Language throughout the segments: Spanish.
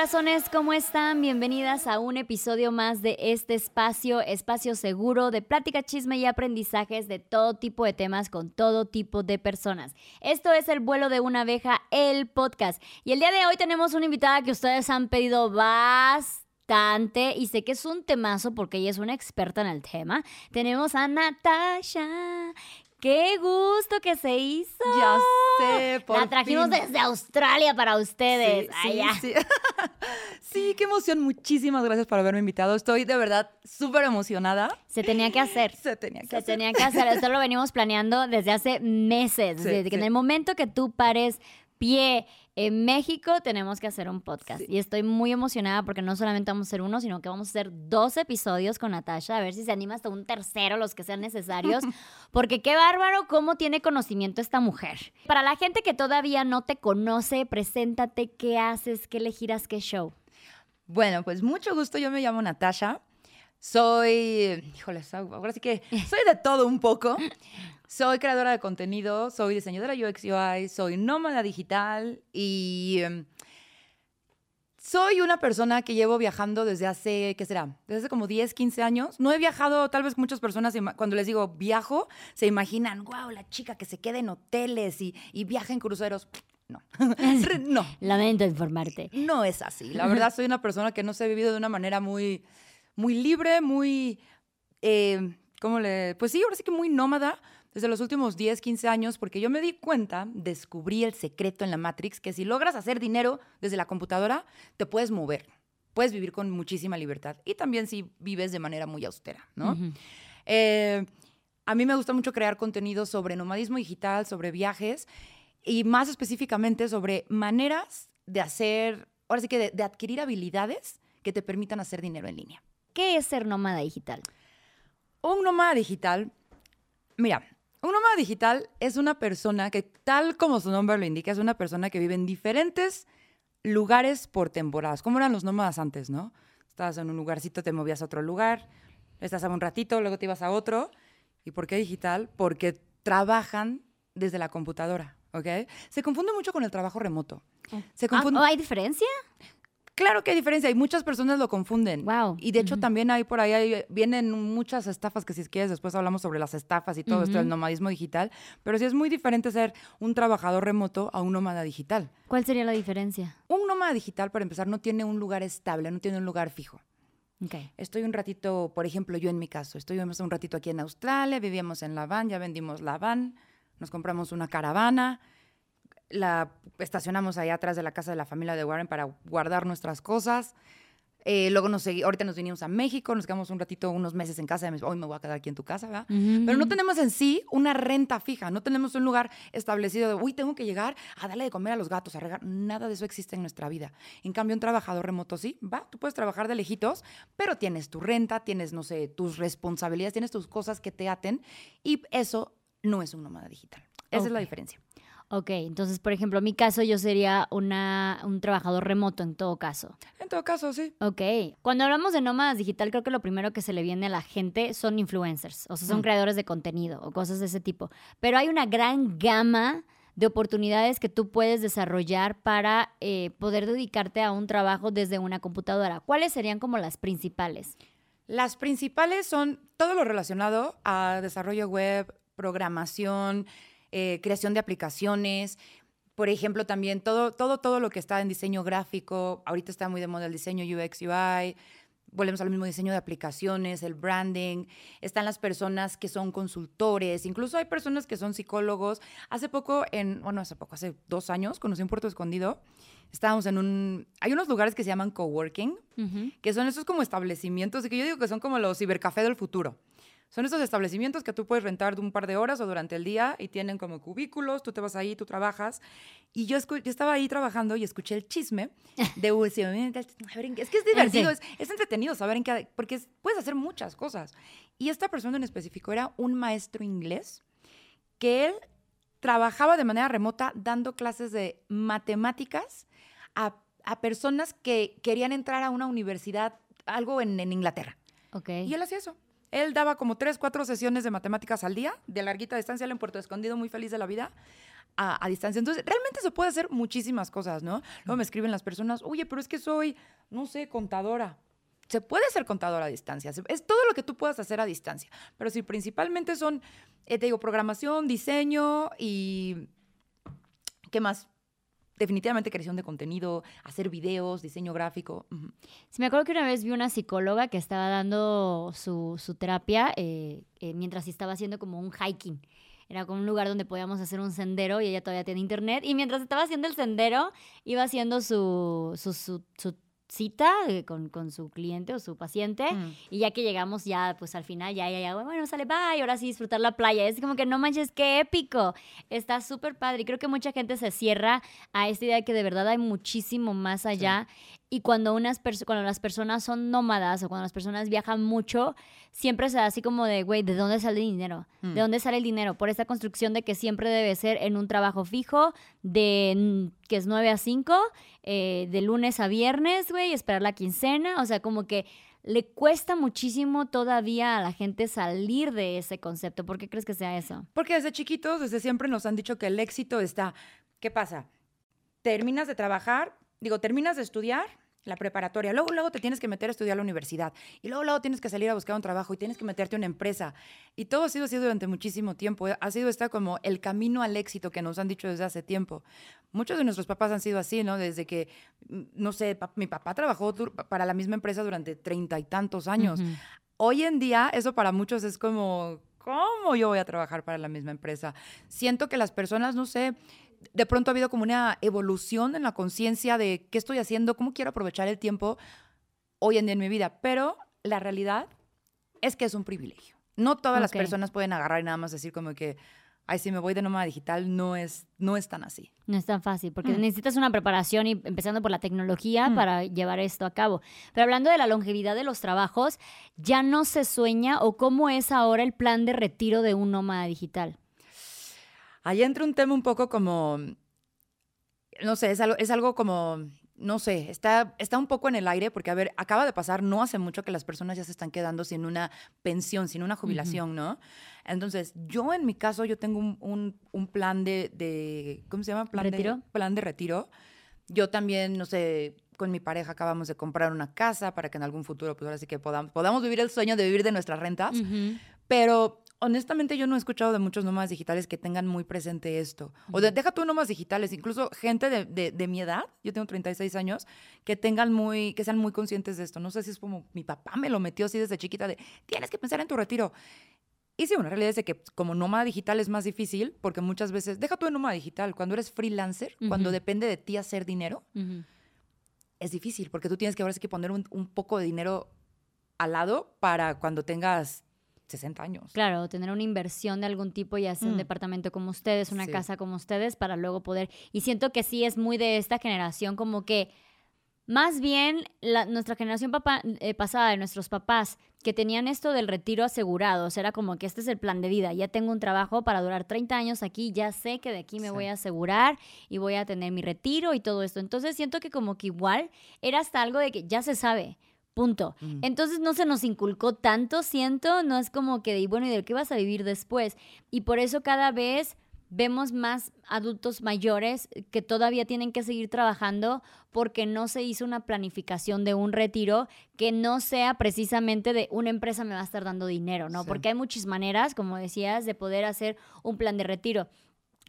Corazones? ¿Cómo están? Bienvenidas a un episodio más de este espacio, espacio seguro de plática, chisme y aprendizajes de todo tipo de temas con todo tipo de personas. Esto es El vuelo de una abeja, el podcast. Y el día de hoy tenemos una invitada que ustedes han pedido bastante y sé que es un temazo porque ella es una experta en el tema. Tenemos a Natasha. ¡Qué gusto que se hizo! Ya sé, por La trajimos fin. desde Australia para ustedes. Sí, Ay, sí, ya. sí. Sí, qué emoción. Muchísimas gracias por haberme invitado. Estoy de verdad súper emocionada. Se tenía que hacer. Se tenía que Se hacer. tenía que hacer. Esto lo venimos planeando desde hace meses. Desde que en el momento que tú pares pie en México, tenemos que hacer un podcast. Y estoy muy emocionada porque no solamente vamos a hacer uno, sino que vamos a hacer dos episodios con Natasha. A ver si se anima hasta un tercero, los que sean necesarios. Porque qué bárbaro cómo tiene conocimiento esta mujer. Para la gente que todavía no te conoce, preséntate, qué haces, qué le giras, qué show. Bueno, pues mucho gusto. Yo me llamo Natasha. Soy, híjole, ahora sí que soy de todo un poco. Soy creadora de contenido, soy diseñadora UX UI, soy nómada digital y em, soy una persona que llevo viajando desde hace, ¿qué será? Desde hace como 10, 15 años. No he viajado, tal vez muchas personas, cuando les digo viajo, se imaginan, wow, la chica que se queda en hoteles y, y viaja en cruceros. No, no. Lamento informarte. No es así. La verdad, soy una persona que no se ha vivido de una manera muy, muy libre, muy, eh, ¿cómo le? Pues sí, ahora sí que muy nómada desde los últimos 10, 15 años, porque yo me di cuenta, descubrí el secreto en la Matrix, que si logras hacer dinero desde la computadora, te puedes mover, puedes vivir con muchísima libertad y también si vives de manera muy austera, ¿no? Eh, a mí me gusta mucho crear contenido sobre nomadismo digital, sobre viajes y más específicamente sobre maneras de hacer, ahora sí que de, de adquirir habilidades que te permitan hacer dinero en línea. ¿Qué es ser nómada digital? Un nómada digital, mira, un nómada digital es una persona que, tal como su nombre lo indica, es una persona que vive en diferentes lugares por temporadas. ¿Cómo eran los nómadas antes, no? Estabas en un lugarcito, te movías a otro lugar, estás un ratito, luego te ibas a otro. ¿Y por qué digital? Porque trabajan desde la computadora, ¿ok? Se confunde mucho con el trabajo remoto. Se Ah, confunde... ¿Hay diferencia? Claro que hay diferencia y muchas personas lo confunden. Guau. Y de hecho también hay por ahí, hay- vienen muchas estafas que si quieres después hablamos sobre las estafas y todo esto del nomadismo digital, pero sí es muy diferente ser un trabajador remoto a un nómada digital. ¿Cuál sería la diferencia? Un nómada digital, para empezar, no tiene un lugar estable, no tiene un lugar fijo. Ok. Estoy un ratito, por ejemplo, yo en mi caso, estuvimos un ratito aquí en Australia, vivíamos en la van, ya vendimos la van, nos compramos una caravana, la estacionamos allá atrás de la casa de la familia de Warren para guardar nuestras cosas. Eh, luego nos segui- ahorita nos vinimos a México, nos quedamos un ratito, unos meses en casa, hoy me voy a quedar aquí en tu casa, ¿verdad? Pero no tenemos en sí una renta fija, no tenemos un lugar establecido de, uy, tengo que llegar a darle de comer a los gatos, a regar. Nada de eso existe en nuestra vida. En cambio, un trabajador remoto sí, va, tú puedes trabajar de lejitos, pero tienes tu renta, tienes, no sé, tus responsabilidades, tienes tus cosas que te aten y eso no es un nómada digital. Esa es la diferencia. Ok, entonces, por ejemplo, en mi caso yo sería una, un trabajador remoto en todo caso. En todo caso, sí. Ok. Cuando hablamos de nómadas digital, creo que lo primero que se le viene a la gente son influencers, o sea, son Mm. creadores de contenido o cosas de ese tipo. Pero hay una gran gama de oportunidades que tú puedes desarrollar para eh, poder dedicarte a un trabajo desde una computadora. ¿Cuáles serían como las principales? Las principales son todo lo relacionado a desarrollo web, programación, eh, creación de aplicaciones. Por ejemplo, también todo, todo, todo lo que está en diseño gráfico. Ahorita está muy de moda el diseño UX, UI. Volvemos al mismo diseño de aplicaciones, el branding. Están las personas que son consultores. Incluso hay personas que son psicólogos. Hace poco, en, bueno, hace poco, hace dos años, conocí un Puerto Escondido. Estábamos en un... Hay unos lugares que se llaman coworking, que son esos como establecimientos, y que yo digo que son como los cibercafé del futuro. Son esos establecimientos que tú puedes rentar de un par de horas o durante el día y tienen como cubículos, tú te vas ahí, tú trabajas. Y yo, yo estaba ahí trabajando y escuché el chisme de sí, es que es divertido, es, es, entretenido saber en qué, porque puedes hacer muchas cosas. Y esta persona en específico era un maestro inglés que él trabajaba de manera remota dando clases de matemáticas a, a personas que querían entrar a una universidad, algo en, en Inglaterra. Okay. Y él hacía eso. Él daba como tres, cuatro sesiones de matemáticas al día, de larguita distancia, él en Puerto Escondido, muy feliz de la vida, a, distancia. Entonces, realmente se puede hacer muchísimas cosas, ¿no? Luego me escriben las personas, oye, pero es que soy, no sé, contadora. Se puede ser contadora a distancia, es todo lo que tú puedas hacer a distancia. Pero si principalmente son, eh, te digo, programación, diseño y... ¿Qué más? Definitivamente creación de contenido, hacer videos, diseño gráfico. Sí, me acuerdo que una vez vi una psicóloga que estaba dando su, su terapia eh, eh, mientras estaba haciendo como un hiking. Era como un lugar donde podíamos hacer un sendero y ella todavía tiene internet. Y mientras estaba haciendo el sendero, iba haciendo su, su, su, su cita eh, con, con, su cliente o su paciente mm. y ya que llegamos ya pues al final ya ya ya bueno sale bye ahora sí disfrutar la playa es como que no manches qué épico está súper padre y creo que mucha gente se cierra a esta idea de que de verdad hay muchísimo más allá sí. Y cuando unas cuando las personas son nómadas o cuando las personas viajan mucho siempre se da así como de güey de dónde sale el dinero mm. de dónde sale el dinero por esta construcción de que siempre debe ser en un trabajo fijo de que es 9 a 5 eh, de lunes a viernes, güey, esperar la quincena, o sea, como que le cuesta muchísimo todavía a la gente salir de ese concepto. ¿Por qué crees que sea eso? Porque desde chiquitos, desde siempre nos han dicho que el éxito está, ¿qué pasa? Terminas de trabajar, digo, terminas de estudiar, la preparatoria, luego, luego te tienes que meter a estudiar a la universidad y luego, luego tienes que salir a buscar un trabajo y tienes que meterte a una empresa. Y todo ha sido así durante muchísimo tiempo. Ha sido esta como el camino al éxito que nos han dicho desde hace tiempo. Muchos de nuestros papás han sido así, ¿no? Desde que, no sé, pa mi papá trabajó para la misma empresa durante treinta y tantos años. Uh -huh. Hoy en día eso para muchos es como, ¿cómo yo voy a trabajar para la misma empresa? Siento que las personas, no sé, de pronto ha habido como una evolución en la conciencia de qué estoy haciendo, cómo quiero aprovechar el tiempo hoy en día en mi vida. Pero la realidad es que es un privilegio. No todas okay. las personas pueden agarrar y nada más decir como que, ay, si me voy de nómada digital, no es, no es tan así. No es tan fácil, porque mm. necesitas una preparación y empezando por la tecnología mm. para llevar esto a cabo. Pero hablando de la longevidad de los trabajos, ¿ya no se sueña o cómo es ahora el plan de retiro de un nómada digital? Ahí entra un tema un poco como, no sé, es algo, es algo como, no sé, está, está un poco en el aire porque, a ver, acaba de pasar no hace mucho que las personas ya se están quedando sin una pensión, sin una jubilación, uh -huh. ¿no? Entonces, yo en mi caso, yo tengo un, un, un plan de, de, ¿cómo se llama? Plan ¿Retiro? De, plan de retiro. Yo también, no sé, con mi pareja acabamos de comprar una casa para que en algún futuro, pues ahora sí que podamos, podamos vivir el sueño de vivir de nuestras rentas. Uh -huh. Pero honestamente yo no he escuchado de muchos nómadas digitales que tengan muy presente esto. O de, deja tú nómadas digitales, incluso gente de, de, de, mi edad, yo tengo 36 años, que tengan muy, que sean muy conscientes de esto. No sé si es como mi papá me lo metió así desde chiquita de, tienes que pensar en tu retiro. Y sí, una realidad es de que como nómada digital es más difícil porque muchas veces, deja tú de nómada digital, cuando eres freelancer, uh -huh. cuando depende de ti hacer dinero, uh -huh. es difícil porque tú tienes que ahora sí que poner un, un poco de dinero al lado para cuando tengas 60 años. Claro, tener una inversión de algún tipo, ya sea mm. un departamento como ustedes, una sí. casa como ustedes, para luego poder... Y siento que sí es muy de esta generación, como que más bien la, nuestra generación papá, eh, pasada, de nuestros papás, que tenían esto del retiro asegurado, o sea, era como que este es el plan de vida, ya tengo un trabajo para durar 30 años aquí, ya sé que de aquí me sí. voy a asegurar y voy a tener mi retiro y todo esto. Entonces siento que como que igual era hasta algo de que ya se sabe, Punto. Mm. Entonces no se nos inculcó tanto, siento, no es como que, de, bueno, ¿y de qué vas a vivir después? Y por eso cada vez vemos más adultos mayores que todavía tienen que seguir trabajando porque no se hizo una planificación de un retiro que no sea precisamente de una empresa me va a estar dando dinero, ¿no? Sí. Porque hay muchas maneras, como decías, de poder hacer un plan de retiro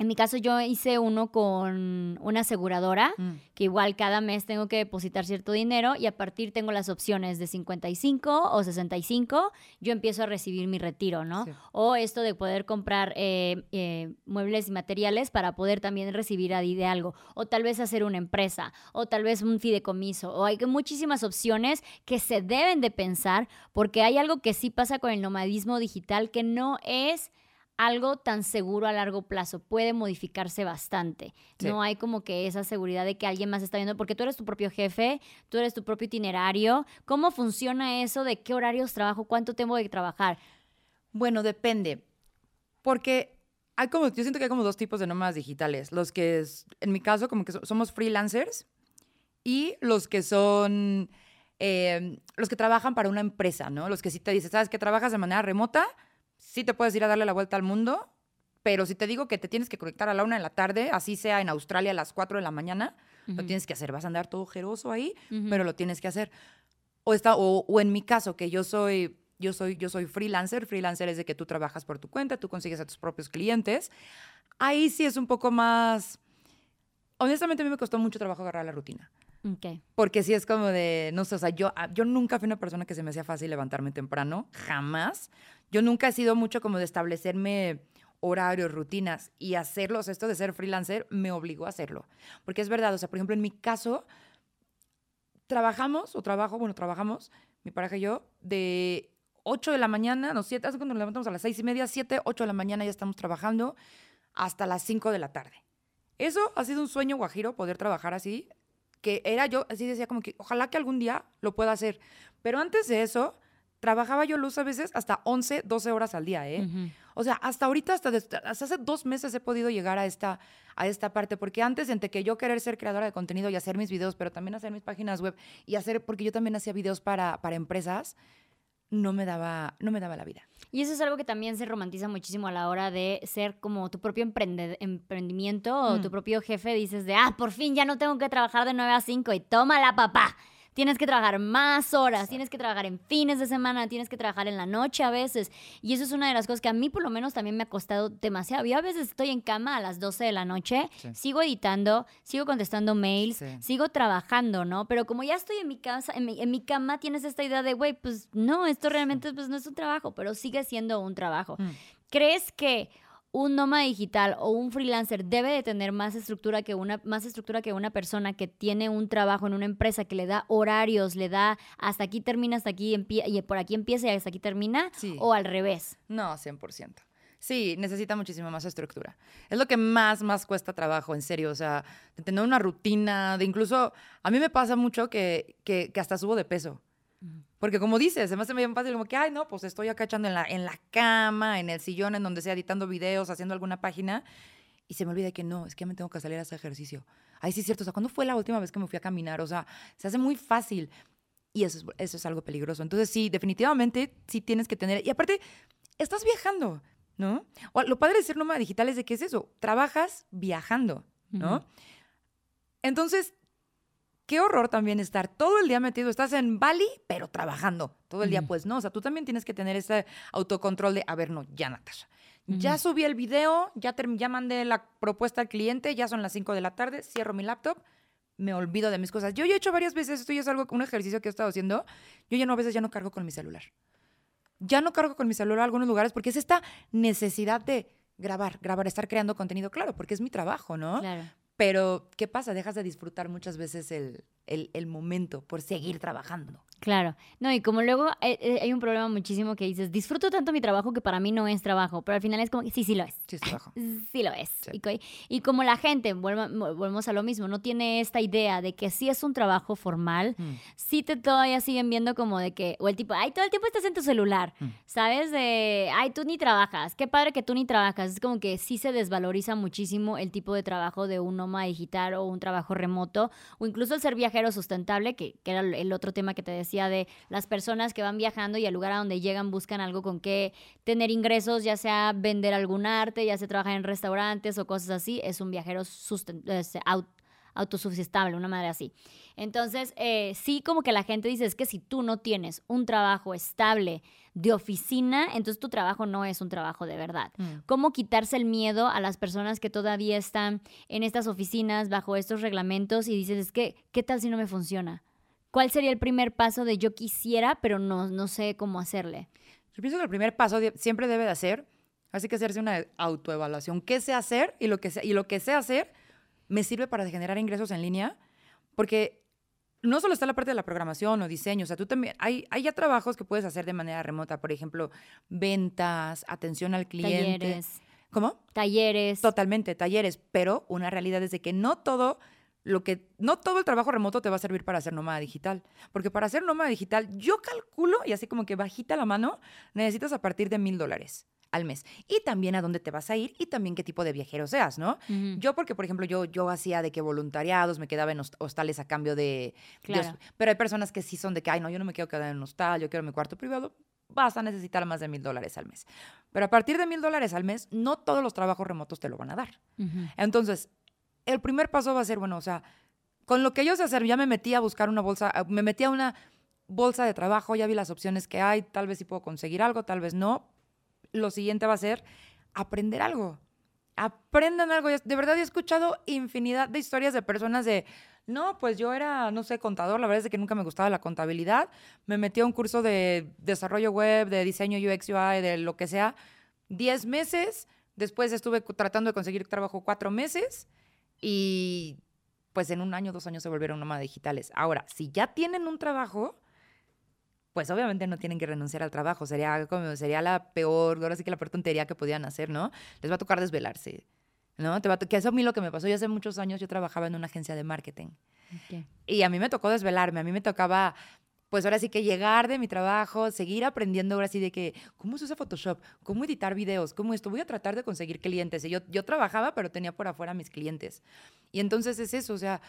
En mi caso yo hice uno con una aseguradora, Mm. que igual cada mes tengo que depositar cierto dinero y a partir tengo las opciones de 55 o 65, yo empiezo a recibir mi retiro, ¿no? Sí. O esto de poder comprar eh, eh, muebles y materiales para poder también recibir ahí de algo. O tal vez hacer una empresa, o tal vez un fideicomiso. O hay muchísimas opciones que se deben de pensar porque hay algo que sí pasa con el nomadismo digital que no es algo tan seguro a largo plazo. Puede modificarse bastante. Sí. No hay como que esa seguridad de que alguien más está viendo, porque tú eres tu propio jefe, tú eres tu propio itinerario. ¿Cómo funciona eso de qué horarios trabajo, cuánto tengo que trabajar? Bueno, depende. Porque hay como, yo siento que hay como dos tipos de nómadas digitales. Los que, es- en mi caso, como que so- somos freelancers y los que son, eh, los que trabajan para una empresa, ¿no? Los que sí te dicen, ¿sabes que trabajas de manera remota? Sí te puedes ir a darle la vuelta al mundo, pero si te digo que te tienes que conectar a la una de la tarde, así sea en Australia a las cuatro de la mañana, lo tienes que hacer. Vas a andar todo ojeroso ahí, pero lo tienes que hacer. O, está, o, o en mi caso, que yo soy, yo, soy, yo soy freelancer. Freelancer es de que tú trabajas por tu cuenta, tú consigues a tus propios clientes. Ahí sí es un poco más... Honestamente, a mí me costó mucho trabajo agarrar la rutina. Porque sí es como de, no sé, o sea, yo, ah, yo nunca fui una persona que se me hacía fácil levantarme temprano, jamás. Yo nunca he sido mucho como de establecerme horarios, rutinas y hacerlos. Esto de ser freelancer me obligó a hacerlo. Porque es verdad, o sea, por ejemplo, en mi caso, trabajamos o trabajo, bueno, trabajamos, mi pareja y yo, de 8 de la mañana, no, 7, hace cuando nos levantamos a las 6 y media, 7, 8 de la mañana ya estamos trabajando hasta las 5 de la tarde. Eso ha sido un sueño guajiro, poder trabajar así, que era yo, así decía como que ojalá que algún día lo pueda hacer. Pero antes de eso, trabajaba yo luz a veces hasta 11, 12 horas al día, ¿eh? Ujú. O sea, hasta ahorita, hasta, hace dos meses he podido llegar a esta, a esta parte, porque antes, entre que yo querer ser creadora de contenido y hacer mis videos, pero también hacer mis páginas web y hacer, porque yo también hacía videos para, para empresas, no me daba, no me daba la vida. Y eso es algo que también se romantiza muchísimo a la hora de ser como tu propio emprendimiento o Mm. tu propio jefe. Dices de, ah, por fin ya no tengo que trabajar de 9 a 5 y tómala, papá. Tienes que trabajar más horas, tienes que trabajar en fines de semana, tienes que trabajar en la noche a veces. Y eso es una de las cosas que a mí por lo menos también me ha costado demasiado. Yo a veces estoy en cama a las 12 de la noche, Sí. sigo editando, sigo contestando mails, Sí. sigo trabajando, ¿no? Pero como ya estoy en mi casa, en mi, en mi cama, tienes esta idea de, güey, pues no, esto realmente pues, no es un trabajo, pero sigue siendo un trabajo. Mm. ¿Crees que un nómada digital o un freelancer debe de tener más estructura que una más estructura que una persona que tiene un trabajo en una empresa que le da horarios, le da hasta aquí termina, hasta aquí empie- y por aquí empieza y hasta aquí termina Sí. o al revés? No, 100%. Sí, necesita muchísima más estructura. Es lo que más, más cuesta trabajo, en serio. O sea, de tener una rutina, de incluso, a mí me pasa mucho que, que, que hasta subo de peso. Porque como dices, se me hace bien fácil como que, ay, no, pues estoy acá echando en la, en la cama, en el sillón, en donde sea, editando videos, haciendo alguna página. Y se me olvida que no, es que ya me tengo que salir a hacer ejercicio. Ay, sí es cierto. O sea, ¿cuándo fue la última vez que me fui a caminar? O sea, se hace muy fácil. Y eso es, eso es algo peligroso. Entonces, sí, definitivamente sí tienes que tener. Y aparte, estás viajando, ¿no? O lo padre de ser nómada digital es de que es eso, trabajas viajando, ¿no? Ujú. Entonces, qué horror también estar todo el día metido, estás en Bali, pero trabajando todo el día, pues no, o sea, tú también tienes que tener ese autocontrol de, a ver, no, ya Natasha, ya subí el video, ya, ya mandé la propuesta al cliente, ya son las 5 de la tarde, cierro mi laptop, me olvido de mis cosas. Yo ya he hecho varias veces, esto ya es algo, un ejercicio que he estado haciendo, yo ya no, a veces ya no cargo con mi celular. Ya no cargo con mi celular a algunos lugares porque es esta necesidad de grabar, grabar, estar creando contenido, claro, porque es mi trabajo, ¿no? Claro. Pero, ¿qué pasa? Dejas de disfrutar muchas veces el, el- el momento por seguir trabajando. Claro. No, y como luego eh, eh, hay un problema muchísimo que dices, disfruto tanto mi trabajo que para mí no es trabajo, pero al final es como sí, sí lo es. Sí, es trabajo. Sí lo es. Sí. Y, co- y como la gente, volvemos a lo mismo, no tiene esta idea de que sí es un trabajo formal, Mm. sí te todavía siguen viendo como de que, o el tipo, ay, todo el tiempo estás en tu celular, Mm. ¿sabes? De, ay, tú ni trabajas, qué padre que tú ni trabajas. Es como que sí se desvaloriza muchísimo el tipo de trabajo de un nómada digital o un trabajo remoto, o incluso el ser viajero sustentable, que, que era el otro tema que te decía de las personas que van viajando y al lugar a donde llegan buscan algo con que tener ingresos, ya sea vender algún arte, ya sea trabajar en restaurantes o cosas así, es un viajero susten- es au- autosustentable, una madre así. Entonces, eh, sí como que la gente dice, es que si tú no tienes un trabajo estable de oficina, entonces tu trabajo no es un trabajo de verdad. Mm. ¿Cómo quitarse el miedo a las personas que todavía están en estas oficinas bajo estos reglamentos y dices, es que, ¿qué tal si no me funciona? ¿Cuál sería el primer paso de yo quisiera, pero no, no sé cómo hacerle? Yo pienso que el primer paso de- siempre debe de hacer, así que hacerse una autoevaluación. ¿Qué sé hacer? Y lo que sé, y lo que sé hacer me sirve para generar ingresos en línea, porque no solo está la parte de la programación o diseño, o sea, tú también, hay, hay ya trabajos que puedes hacer de manera remota, por ejemplo, ventas, atención al cliente. Talleres, ¿Cómo? talleres. Totalmente, talleres, pero una realidad es de que no todo lo que no todo el trabajo remoto te va a servir para hacer nómada digital, porque para hacer nómada digital yo calculo y así como que bajita la mano necesitas a partir de mil dólares al mes y también a dónde te vas a ir y también qué tipo de viajero seas, ¿no? Yo porque por ejemplo yo yo hacía de que voluntariados me quedaba en host- hostales a cambio de, Claro. pero hay personas que sí son de que ay no yo no me quiero quedar en un hostal yo quiero mi cuarto privado vas a necesitar más de mil dólares al mes. Pero a partir de mil dólares al mes, no todos los trabajos remotos te lo van a dar. Entonces, el primer paso va a ser, bueno, o sea, con lo que yo sé hacer, ya me metí a buscar una bolsa, a- me metí a una bolsa de trabajo, ya vi las opciones que hay, tal vez sí puedo conseguir algo, tal vez no. Lo siguiente va a ser aprender algo. Aprendan algo. De verdad he escuchado infinidad de historias de personas de, no, pues yo era, no sé, contador, la verdad es que nunca me gustaba la contabilidad. Me metí a un curso de desarrollo web, de diseño UX, UI, de lo que sea, 10 meses. Después estuve tratando de conseguir trabajo cuatro meses y pues en un año, dos años se volvieron nómadas digitales. Ahora, si ya tienen un trabajo, pues obviamente no tienen que renunciar al trabajo. Sería como, sería la peor, ahora sí que la peor tontería que podían hacer, ¿no? Les va a tocar desvelarse, ¿no? Te va a que eso a mí lo que me pasó, yo hace muchos años yo trabajaba en una agencia de marketing. Y a mí me tocó desvelarme, a mí me tocaba, pues ahora sí que llegar de mi trabajo, seguir aprendiendo ahora sí de que, ¿cómo se usa Photoshop? ¿Cómo editar videos? ¿Cómo esto? Voy a tratar de conseguir clientes. Y yo, yo trabajaba, pero tenía por afuera mis clientes. Y entonces es eso, o sea,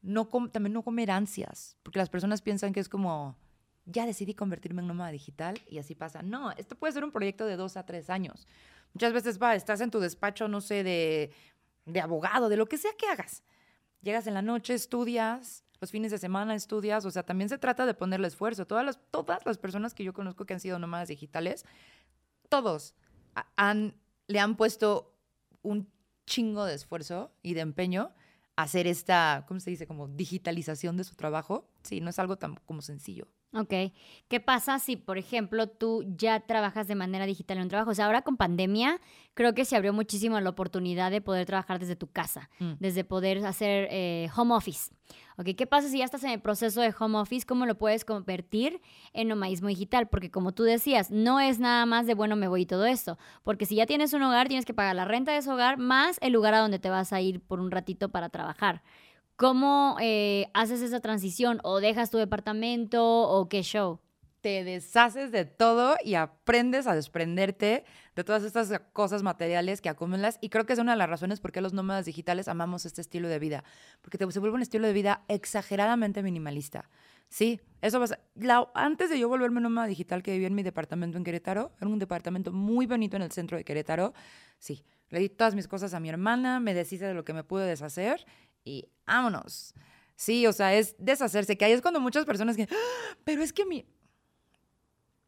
no también no comer ansias, porque las personas piensan que es como, ya decidí convertirme en nómada digital y así pasa. No, esto puede ser un proyecto de dos a tres años. Muchas veces va, estás en tu despacho, no sé, de, de abogado, de lo que sea que hagas. Llegas en la noche, estudias, los fines de semana estudias, o sea, también se trata de ponerle esfuerzo. Todas las, todas las personas que yo conozco que han sido nómadas digitales, todos han, le han puesto un chingo de esfuerzo y de empeño a hacer esta, ¿cómo se dice? Como digitalización de su trabajo. Sí, no es algo tan como sencillo. Ok. ¿Qué pasa si, por ejemplo, tú ya trabajas de manera digital en un trabajo? O sea, ahora con pandemia, creo que se abrió muchísimo la oportunidad de poder trabajar desde tu casa, Mm. desde poder hacer eh, home office. Ok, ¿qué pasa si ya estás en el proceso de home office? ¿Cómo lo puedes convertir en nomadismo digital? Porque como tú decías, no es nada más de bueno, me voy y todo esto. Porque si ya tienes un hogar, tienes que pagar la renta de ese hogar más el lugar a donde te vas a ir por un ratito para trabajar. ¿Cómo eh, haces esa transición? ¿O dejas tu departamento? ¿O qué show? te deshaces de todo y aprendes a desprenderte de todas estas cosas materiales que acumulas. Y creo que es una de las razones por qué los nómadas digitales amamos este estilo de vida. Porque te, se vuelve un estilo de vida exageradamente minimalista. Sí, eso pasa. La- antes de yo volverme nómada digital que vivía en mi departamento en Querétaro, era un departamento muy bonito en el centro de Querétaro. Sí, le di todas mis cosas a mi hermana, me deshice de lo que me pude deshacer y vámonos. Sí, o sea, es deshacerse, que ahí es cuando muchas personas que, "Ah, pero es que mi,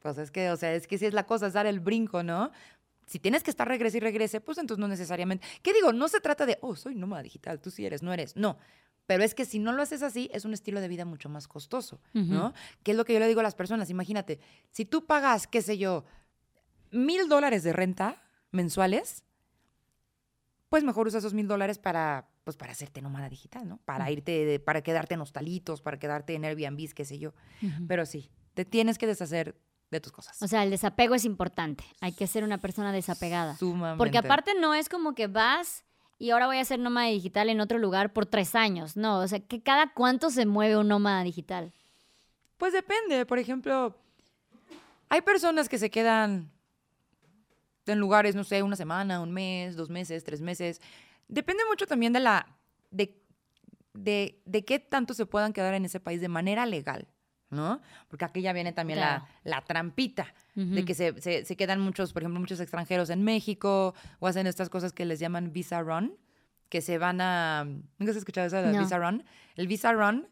pues es que, o sea, es que si es la cosa, es dar el brinco, ¿no? Si tienes que estar regrese y regrese, pues entonces no necesariamente. ¿Qué digo? No se trata de, oh, soy nómada digital, tú sí eres, no eres. No. Pero es que si no lo haces así, es un estilo de vida mucho más costoso, ¿no? Que es lo que yo le digo a las personas. Imagínate, si tú pagas, qué sé yo, mil dólares de renta mensuales, pues mejor usa esos mil dólares para, pues para hacerte nómada digital, ¿no? Para irte, para quedarte en hostalitos, para quedarte en Airbnb, qué sé yo. Pero sí, te tienes que deshacer de tus cosas. O sea, el desapego es importante. Hay que ser una persona desapegada. Sumamente. Porque aparte no es como que vas y ahora voy a ser nómada digital en otro lugar por tres años. No, o sea, que cada cuánto se mueve un nómada digital. Pues depende. Por ejemplo, hay personas que se quedan en lugares, no sé, una semana, un mes, dos meses, tres meses. Depende mucho también de la. de, de, de qué tanto se puedan quedar en ese país de manera legal, ¿no? Porque aquí ya viene también Claro. la, la trampita. De Ujú. que se, se, se quedan muchos, por ejemplo, muchos extranjeros en México o hacen estas cosas que les llaman visa run, que se van a... ¿Nunca has escuchado eso del No. Visa Run? El Visa Run...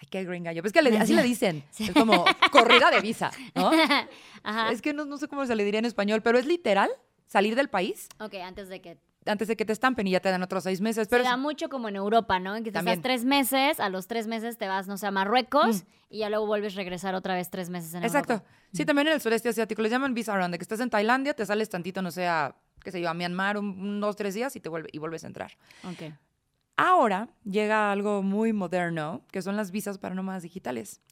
Ay, qué gringa yo. Pues que le- así le dicen. Es como corrida de visa, ¿no? Ajá. Es que no, no sé cómo se le diría en español, pero es literal salir del país Ok, antes de que antes de que te estampen y ya te dan otros seis meses. Pero se da mucho como en Europa, ¿no? En que te estás tres meses, a los tres meses te vas, no sé, a Marruecos Mm. y ya luego vuelves a regresar otra vez tres meses en Exacto. Europa. Sí, también en el sureste asiático le llaman visa run, de que estás en Tailandia, te sales tantito, no sé, a, qué sé yo, a Myanmar un, un dos, tres días y te vuelve, y vuelves a entrar. Ok. Ahora llega algo muy moderno, que son las visas para nómadas digitales.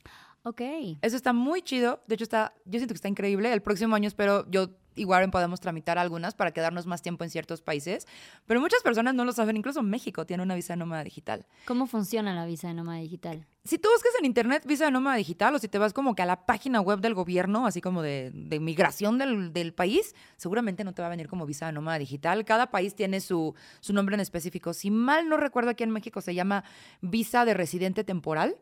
Ok. Eso está muy chido. De hecho, está, yo siento que está increíble. El próximo año espero yo igual podamos tramitar algunas para quedarnos más tiempo en ciertos países. Pero muchas personas no lo saben. Incluso México tiene una visa de nómada digital. ¿Cómo funciona la visa de nómada digital? Si tú buscas en internet visa de nómada digital o si te vas como que a la página web del gobierno, así como de, de migración del, del país, seguramente no te va a venir como visa de nómada digital. Cada país tiene su, su nombre en específico. Si mal no recuerdo, aquí en México se llama visa de residente temporal.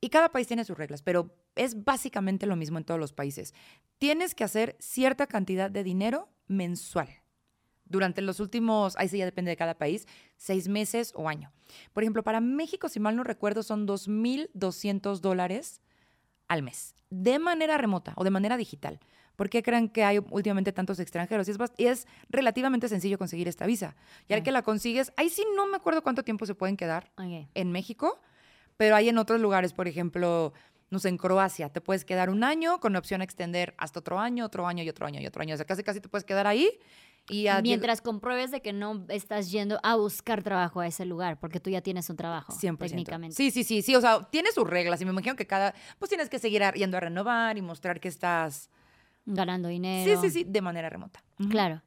Y cada país tiene sus reglas, pero es básicamente lo mismo en todos los países. Tienes que hacer cierta cantidad de dinero mensual durante los últimos, ahí sí ya depende de cada país, seis meses o año. Por ejemplo, para México, si mal no recuerdo, son 2.200 dólares al mes, de manera remota o de manera digital. ¿Por qué creen que hay últimamente tantos extranjeros? Y es, bast- y es relativamente sencillo conseguir esta visa. Y al que la consigues, ahí sí no me acuerdo cuánto tiempo se pueden quedar en México, pero hay en otros lugares, por ejemplo, no sé, en Croacia, te puedes quedar un año con opción a extender hasta otro año, otro año y otro año y otro año. O sea, casi casi te puedes quedar ahí y Mientras compruebes de que no estás yendo a buscar trabajo a ese lugar, porque tú ya tienes un trabajo, 100%. técnicamente. Sí, sí, sí, sí, o sea, tiene sus reglas y me imagino que cada, pues tienes que seguir yendo a renovar y mostrar que estás, Ganando sí, dinero. sí, sí, de manera remota. Claro.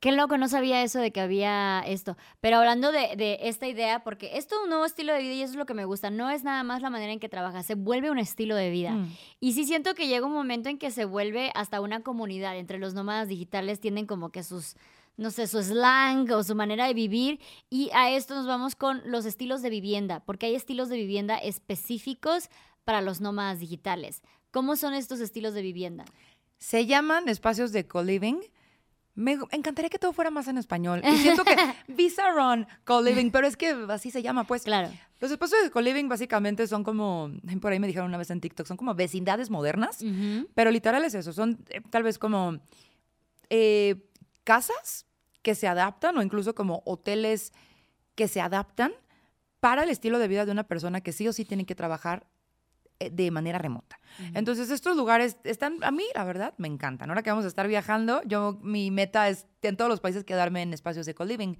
Qué loco, no sabía eso de que había esto. Pero hablando de, de esta idea, porque esto es un nuevo estilo de vida y eso es lo que me gusta. No es nada más la manera en que trabajas, se vuelve un estilo de vida. Mm. Y sí siento que llega un momento en que se vuelve hasta una comunidad. Entre los nómadas digitales tienen como que sus, no sé, su slang o su manera de vivir. Y a esto nos vamos con los estilos de vivienda, porque hay estilos de vivienda específicos para los nómadas digitales. ¿Cómo son estos estilos de vivienda? Se llaman espacios de co-living. Me encantaría que todo fuera más en español. Y siento que Visa Run Co-Living, pero es que así se llama, pues. Claro. Los espacios de co-living básicamente son como, por ahí me dijeron una vez en TikTok, son como vecindades modernas, pero literal es eso, son eh, tal vez como eh, casas que se adaptan o incluso como hoteles que se adaptan para el estilo de vida de una persona que sí o sí tiene que trabajar de manera remota. Entonces, estos lugares están, a mí, la verdad, me encantan. Ahora que vamos a estar viajando, yo, mi meta es en todos los países quedarme en espacios de co-living.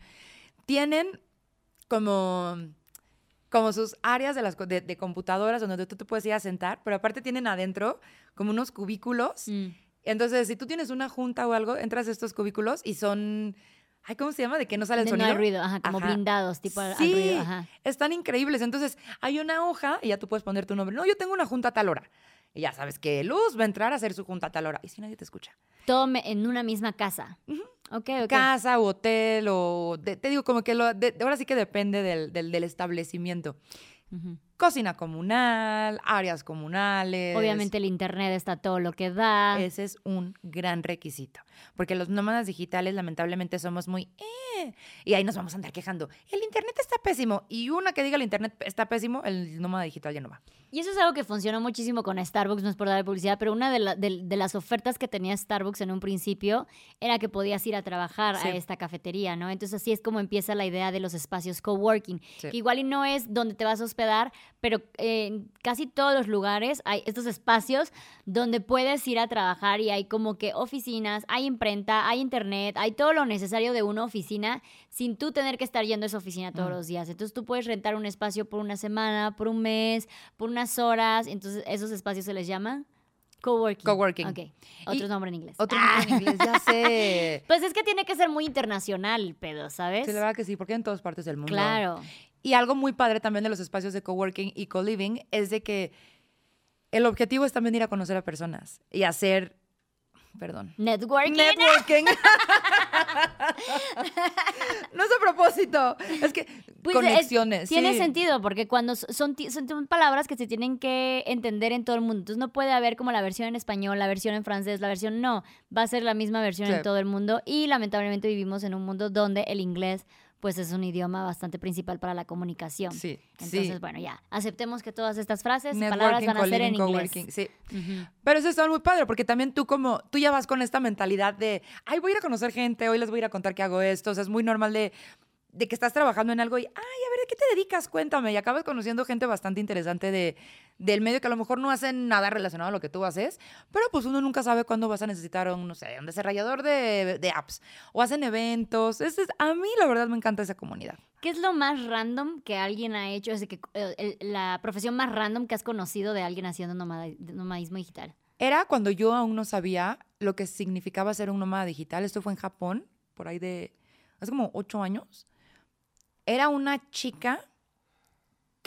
Tienen como, como sus áreas de, las, de computadoras donde tú te puedes ir a sentar, pero aparte tienen adentro como unos cubículos. Mm. Entonces, si tú tienes una junta o algo, entras a estos cubículos y son... Ay, ¿cómo se llama? ¿De que no sale el De no sonido? hay ruido, ajá, como Ajá. blindados, tipo al, al Sí, ruido, ajá. están increíbles. Entonces, hay una hoja y ya tú puedes poner tu nombre. No, yo tengo una junta a tal hora. Y ya sabes que Luz va a entrar a hacer su junta a tal hora. Y si nadie te escucha. Todo en una misma casa. Ok, ok. Casa o hotel o... de- te digo, como que lo, de- ahora sí que depende del, del- del establecimiento. Ujú. Cocina comunal, áreas comunales. Obviamente el internet está todo lo que da. Ese es un gran requisito. Porque los nómadas digitales, lamentablemente, somos muy. "Eh", y ahí nos vamos a andar quejando. El internet está pésimo. Y una que diga el internet está pésimo, el nómada digital ya no va. Y eso es algo que funcionó muchísimo con Starbucks, no es por dar publicidad, pero una de, la- de- de las ofertas que tenía Starbucks en un principio era que podías ir a trabajar Sí. a esta cafetería, ¿no? Entonces así es como empieza la idea de los espacios coworking, Sí. que igual y no es donde te vas a hospedar, pero eh, en casi todos los lugares hay estos espacios donde puedes ir a trabajar y hay como que oficinas, hay imprenta, hay internet, hay todo lo necesario de una oficina sin tú tener que estar yendo a esa oficina todos Mm. los días. Entonces tú puedes rentar un espacio por una semana, por un mes, por unas horas. Entonces esos espacios se les llama coworking. Coworking. Ok. Otro Y- nombre en inglés. Otro Ah. nombre en inglés, ya sé. Pues es que tiene que ser muy internacional el pedo, ¿sabes? Sí, la verdad que sí, porque en todas partes del mundo. Claro. Y algo muy padre también de los espacios de coworking y co-living es de que el objetivo es también ir a conocer a personas y hacer. Perdón. Networking. Networking. no es a propósito. Es que Pues, es- conexiones. tiene sí. sentido, porque cuando son, son son palabras que se tienen que entender en todo el mundo. Entonces no puede haber como la versión en español, la versión en francés, la versión no. Va a ser la misma versión Sí. en todo el mundo. Y lamentablemente vivimos en un mundo donde el inglés pues es un idioma bastante principal para la comunicación. Sí, Entonces, sí. bueno, ya, aceptemos que todas estas frases, palabras van a ser en inglés. Sí. Ujú. Pero eso está muy padre, porque también tú como, tú ya vas con esta mentalidad de, ay, voy a ir a conocer gente, hoy les voy a ir a contar que hago esto. O sea, es muy normal de, de que estás trabajando en algo y, ay, a ver, ¿a qué te dedicas? Cuéntame. Y acabas conociendo gente bastante interesante de, del medio que a lo mejor no hacen nada relacionado a lo que tú haces, pero pues uno nunca sabe cuándo vas a necesitar un, no sé, un desarrollador de, de apps o hacen eventos. Ese es- a mí, la verdad, me encanta esa comunidad. ¿Qué es lo más random que alguien ha hecho? Es de que, eh, el- la profesión más random que has conocido de alguien haciendo nomada- nomadismo digital. Era cuando yo aún no sabía lo que significaba ser un nómada digital. Esto fue en Japón, por ahí de hace como ocho años. Era una chica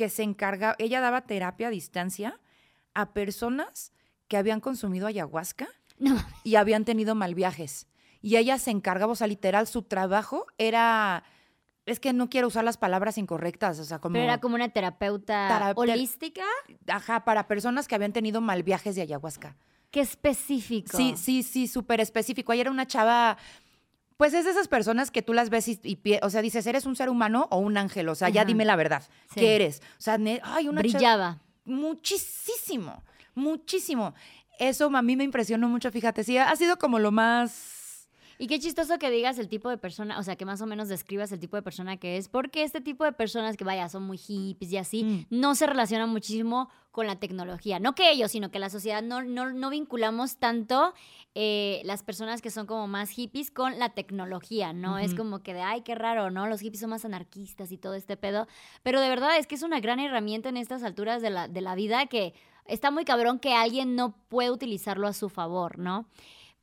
que se encargaba, ella daba terapia a distancia a personas que habían consumido ayahuasca No, y habían tenido mal viajes. Y ella se encargaba, o sea, literal, su trabajo era, es que no quiero usar las palabras incorrectas, o sea, como, pero era como una terapeuta Tera- holística. ajá, para personas que habían tenido mal viajes de ayahuasca. Qué específico. Sí, sí, sí, súper específico. Ayer era una chava, pues es de esas personas que tú las ves y, y o sea, dices, ¿eres un ser humano o un ángel? O sea, ya dime la verdad. Sí. ¿Qué eres? O sea, ay, una Brillaba. muchísimo, muchísimo. Eso a mí me impresionó mucho, fíjate. Sí, ha sido como lo más... Y qué chistoso que digas el tipo de persona, o sea, que más o menos describas el tipo de persona que es, porque este tipo de personas que, vaya, son muy hippies y así, Mm. no se relacionan muchísimo con la tecnología. No que ellos, sino que la sociedad no, no, no vinculamos tanto eh, las personas que son como más hippies con la tecnología, ¿no? Es como que de, ay, qué raro, ¿no? Los hippies son más anarquistas y todo este pedo. Pero de verdad es que es una gran herramienta en estas alturas de la, de la vida que está muy cabrón que alguien no puede utilizarlo a su favor, ¿no?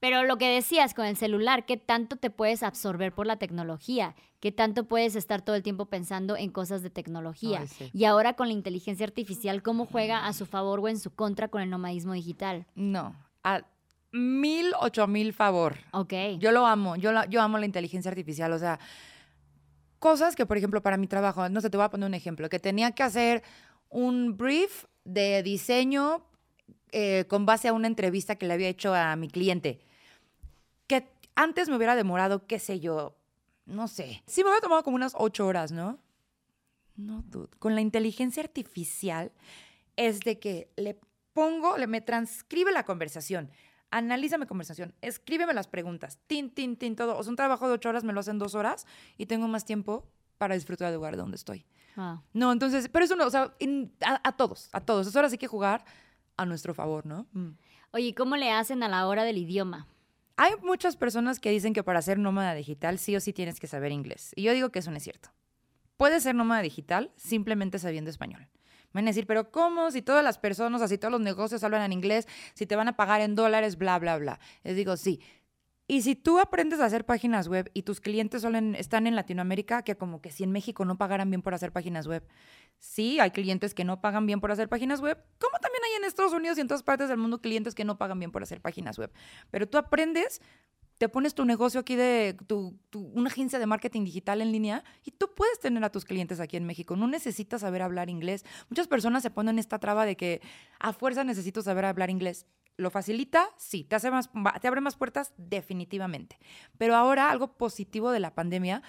Pero lo que decías con el celular, ¿qué tanto te puedes absorber por la tecnología? ¿Qué tanto puedes estar todo el tiempo pensando en cosas de tecnología? Ay, sí. Y ahora con la inteligencia artificial, ¿cómo juega a su favor o en su contra con el nomadismo digital? No, a mil, ocho mil favor. Ok. Yo lo amo, yo, amo la inteligencia artificial, o sea, cosas que, por ejemplo, para mi trabajo, no sé, te voy a poner un ejemplo, que tenía que hacer un brief de diseño eh, con base a una entrevista que le había hecho a mi cliente, antes me hubiera demorado, qué sé yo, no sé, sí me hubiera tomado como unas ocho horas, ¿no? No, dude. Con la inteligencia artificial es de que le pongo, le me transcribe la conversación, analiza mi conversación, escríbeme las preguntas, tin, tin, tin, todo. O sea, un trabajo de ocho horas me lo hacen dos horas y tengo más tiempo para disfrutar del lugar donde estoy. Wow. No, entonces, pero eso no, o sea, in- a, a todos, a todos. Eso ahora sí que jugar a nuestro favor, ¿no? Mm. Oye, ¿y ¿cómo le hacen a la hora del idioma? Hay muchas personas que dicen que para ser nómada digital sí o sí tienes que saber inglés. Y yo digo que eso no es cierto. Puedes ser nómada digital simplemente sabiendo español. Van a decir, pero ¿cómo? Si todas las personas, así todos los negocios hablan en inglés, si te van a pagar en dólares, bla, bla, bla. Les digo, sí. Y si tú aprendes a hacer páginas web y tus clientes solo están en Latinoamérica, que como que si en México no pagaran bien por hacer páginas web. Sí, hay clientes que no pagan bien por hacer páginas web, como también hay en Estados Unidos y en todas partes del mundo clientes que no pagan bien por hacer páginas web. Pero tú aprendes, te pones tu negocio aquí de tu, tu- una agencia de marketing digital en línea y tú puedes tener a tus clientes aquí en México. No necesitas saber hablar inglés. Muchas personas se ponen esta traba de que a fuerza necesito saber hablar inglés. ¿Lo facilita? Sí. ¿Te, hace más, ¿Te abre más puertas? Definitivamente. Pero ahora algo positivo de la pandemia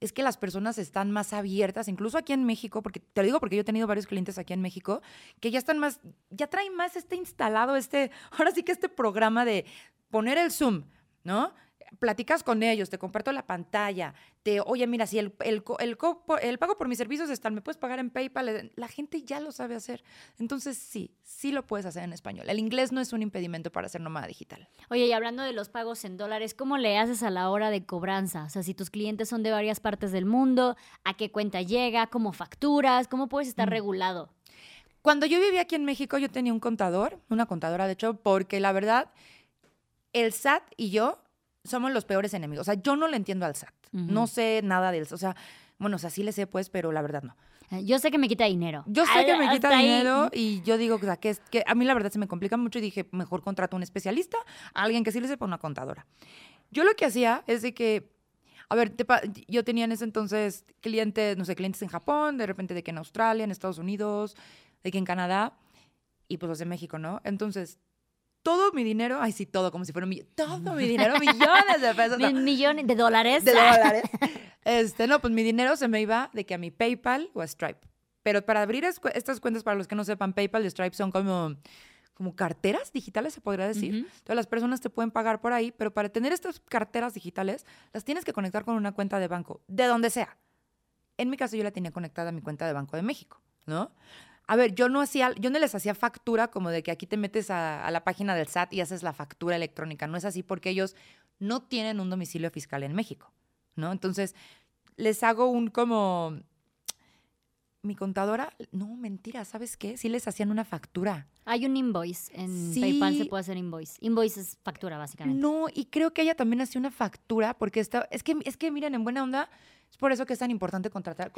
es que las personas están más abiertas, incluso aquí en México, porque te lo digo porque yo he tenido varios clientes aquí en México, que ya están más, ya traen más este instalado, este, ahora sí que este programa de poner el Zoom, ¿no? Platicas con ellos, te comparto la pantalla, te, oye, mira, si el, el, el pago por mis servicios está, me puedes pagar en PayPal, la gente ya lo sabe hacer. Entonces, sí, sí lo puedes hacer en español. El inglés no es un impedimento para ser nómada digital. Oye, y hablando de los pagos en dólares, ¿cómo le haces a la hora de cobranza? O sea, si tus clientes son de varias partes del mundo, ¿a qué cuenta llega? ¿Cómo facturas? ¿Cómo puedes estar Mm. regulado? Cuando yo vivía aquí en México, yo tenía un contador, una contadora, de hecho, porque la verdad, el SAT y yo somos los peores enemigos. O sea, yo no le entiendo al SAT. Ujú. No sé nada del O sea, bueno, o sea, sí le sé, pues, pero la verdad no. Eh, Yo sé que me quita dinero. Yo sé que me quita ahí. dinero y yo digo o sea, que, es, que a mí la verdad se me complica mucho y dije, mejor contrato a un especialista, a alguien que sí le sepa una contadora. Yo lo que hacía es de que, a ver, yo tenía en ese entonces clientes, no sé, clientes en Japón, de repente de que en Australia, en Estados Unidos, de que en Canadá y pues los de México, ¿no? Entonces, todo mi dinero, ay sí, todo, como si fuera un millón, todo mi dinero, millones de pesos. no Mil millones de dólares. de dólares. Este, no, pues mi dinero se me iba de que a mi PayPal o a Stripe. Pero para abrir es- estas cuentas, para los que no sepan, PayPal y Stripe son como, como carteras digitales, se podría decir. Ujú. Entonces las personas te pueden pagar por ahí, pero para tener estas carteras digitales, las tienes que conectar con una cuenta de banco, de donde sea. En mi caso, yo la tenía conectada a mi cuenta de Banco de México, ¿no? A ver, yo no hacía, yo no les hacía factura como de que aquí te metes a, a la página del SAT y haces la factura electrónica. No es así porque ellos no tienen un domicilio fiscal en México, ¿no? Entonces, les hago un como... Mi contadora, no, mentira, ¿sabes qué? Sí les hacían una factura. Hay un invoice. En Sí. PayPal se puede hacer invoice. Invoice es factura, básicamente. No, y creo que ella también hacía una factura porque está, es que, es que miren, en buena onda, es por eso que es tan importante contratar,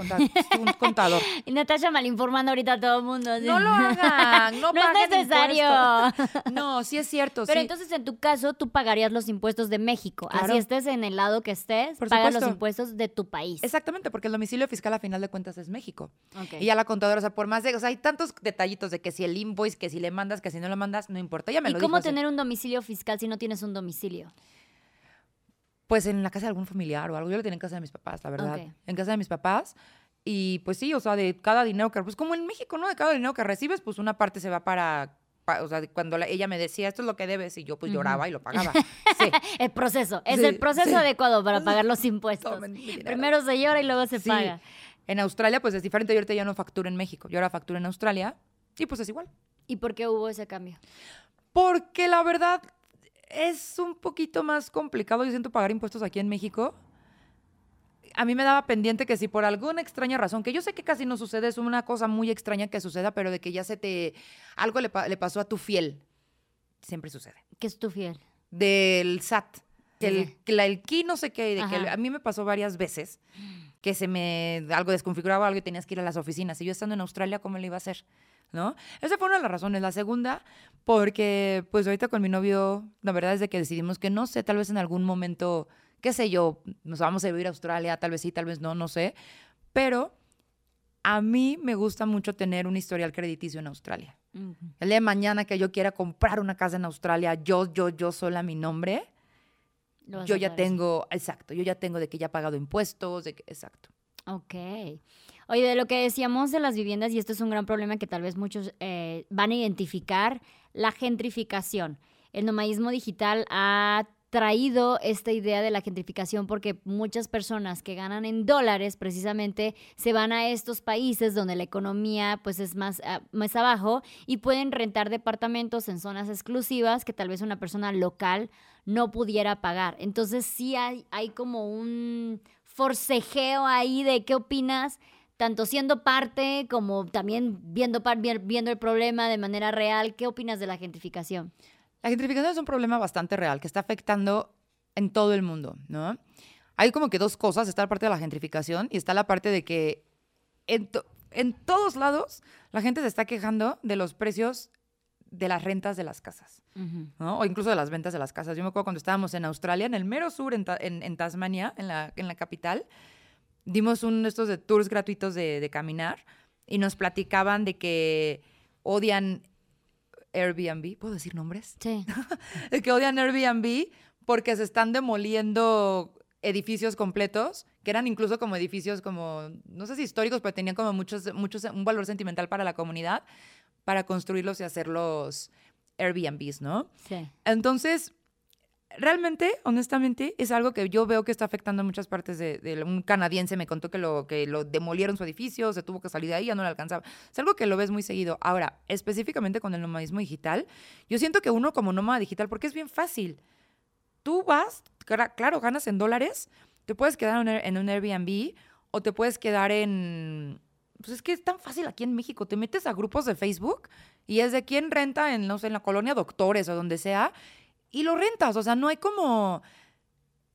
un contador. Y Natasha malinformando ahorita a todo el mundo. No lo hagan, no, No es necesario. impuestos. No, sí es cierto. Pero sí. entonces, en tu caso, tú pagarías los impuestos de México. Claro. Así estés en el lado que estés, Por pagas los impuestos de tu país. Exactamente, porque el domicilio fiscal a final de cuentas es México. Y ya la contadora, o sea, por más de, o sea, hay tantos detallitos de que si el invoice, que si le mandas, que si no lo mandas, no importa. Ella me ¿Y lo cómo dijo así. tener un domicilio fiscal si no tienes un domicilio? Pues en la casa de algún familiar o algo. Yo lo tenía en casa de mis papás, la verdad. En casa de mis papás. Y pues sí, o sea, de cada dinero que, pues como en México, ¿no? De cada dinero que recibes, pues una parte se va para, pa- o sea, cuando la- ella me decía, esto es lo que debes, y yo pues lloraba y lo pagaba. Sí. El proceso. Es Sí, el proceso sí. adecuado para pagar los impuestos. Primero se llora y luego se Sí. paga. En Australia, pues es diferente. Yo ahorita ya no facturo en México. Yo ahora facturo en Australia y pues es igual. ¿Y por qué hubo ese cambio? Porque la verdad es un poquito más complicado, yo siento, pagar impuestos aquí en México. A mí me daba pendiente que si por alguna extraña razón, que yo sé que casi no sucede, es una cosa muy extraña que suceda, pero de que ya se te... algo le, pa- le pasó a tu fiel. Siempre sucede. Que es tu fiel. Del SAT. Que el, Ajá. que la, el ki no sé qué, de que a mí me pasó varias veces que se me algo desconfiguraba algo y tenías que ir a las oficinas. Y yo estando en Australia, ¿cómo le iba a hacer? ¿No? Esa fue una de las razones. La segunda, porque pues ahorita con mi novio, la verdad es de que decidimos que no sé, tal vez en algún momento, qué sé yo, nos vamos a vivir a Australia, tal vez sí, tal vez no, no sé. Pero a mí me gusta mucho tener un historial crediticio en Australia. Ujú. El día de mañana que yo quiera comprar una casa en Australia, yo, yo, yo sola mi nombre, yo ya tengo, exacto, yo ya tengo de que ya he pagado impuestos, de que, exacto. Ok. Oye, de lo que decíamos de las viviendas, y esto es un gran problema que tal vez muchos eh, van a identificar, la gentrificación. El nomadismo digital ha traído esta idea de la gentrificación porque muchas personas que ganan en dólares precisamente se van a estos países donde la economía pues es más, ah, más abajo y pueden rentar departamentos en zonas exclusivas que tal vez una persona local no pudiera pagar. Entonces sí hay, hay como un forcejeo ahí de qué opinas, tanto siendo parte como también viendo, viendo el problema de manera real. ¿Qué opinas de la gentrificación? La gentrificación es un problema bastante real que está afectando en todo el mundo, ¿no? Hay como que dos cosas, está la parte de la gentrificación y está la parte de que en, to- en todos lados la gente se está quejando de los precios de las rentas de las casas. ¿no? O incluso de las ventas de las casas. Yo me acuerdo cuando estábamos en Australia, en el mero sur, en, Ta- en- en Tasmania, en la, en la capital, dimos un de estos de tours gratuitos de, de caminar y nos platicaban de que odian Airbnb. ¿Puedo decir nombres? Sí. De que odian Airbnb porque se están demoliendo edificios completos, que eran incluso como edificios como, no sé si históricos, pero tenían como muchos, muchos, un valor sentimental para la comunidad, para construirlos y hacerlos Airbnbs, ¿no? Sí. Entonces, realmente, honestamente, es algo que yo veo que está afectando a muchas partes de, un canadiense me contó que lo que lo demolieron su edificio, se tuvo que salir de ahí, ya no le alcanzaba. Es algo que lo ves muy seguido. Ahora, específicamente con el nomadismo digital, yo siento que uno como nómada digital, porque es bien fácil. Tú vas, claro, ganas en dólares, te puedes quedar en un Airbnb o te puedes quedar en pues es que es tan fácil aquí en México. Te metes a grupos de Facebook y es de quién renta en, no sé, en la colonia Doctores o donde sea y lo rentas. O sea, no hay como...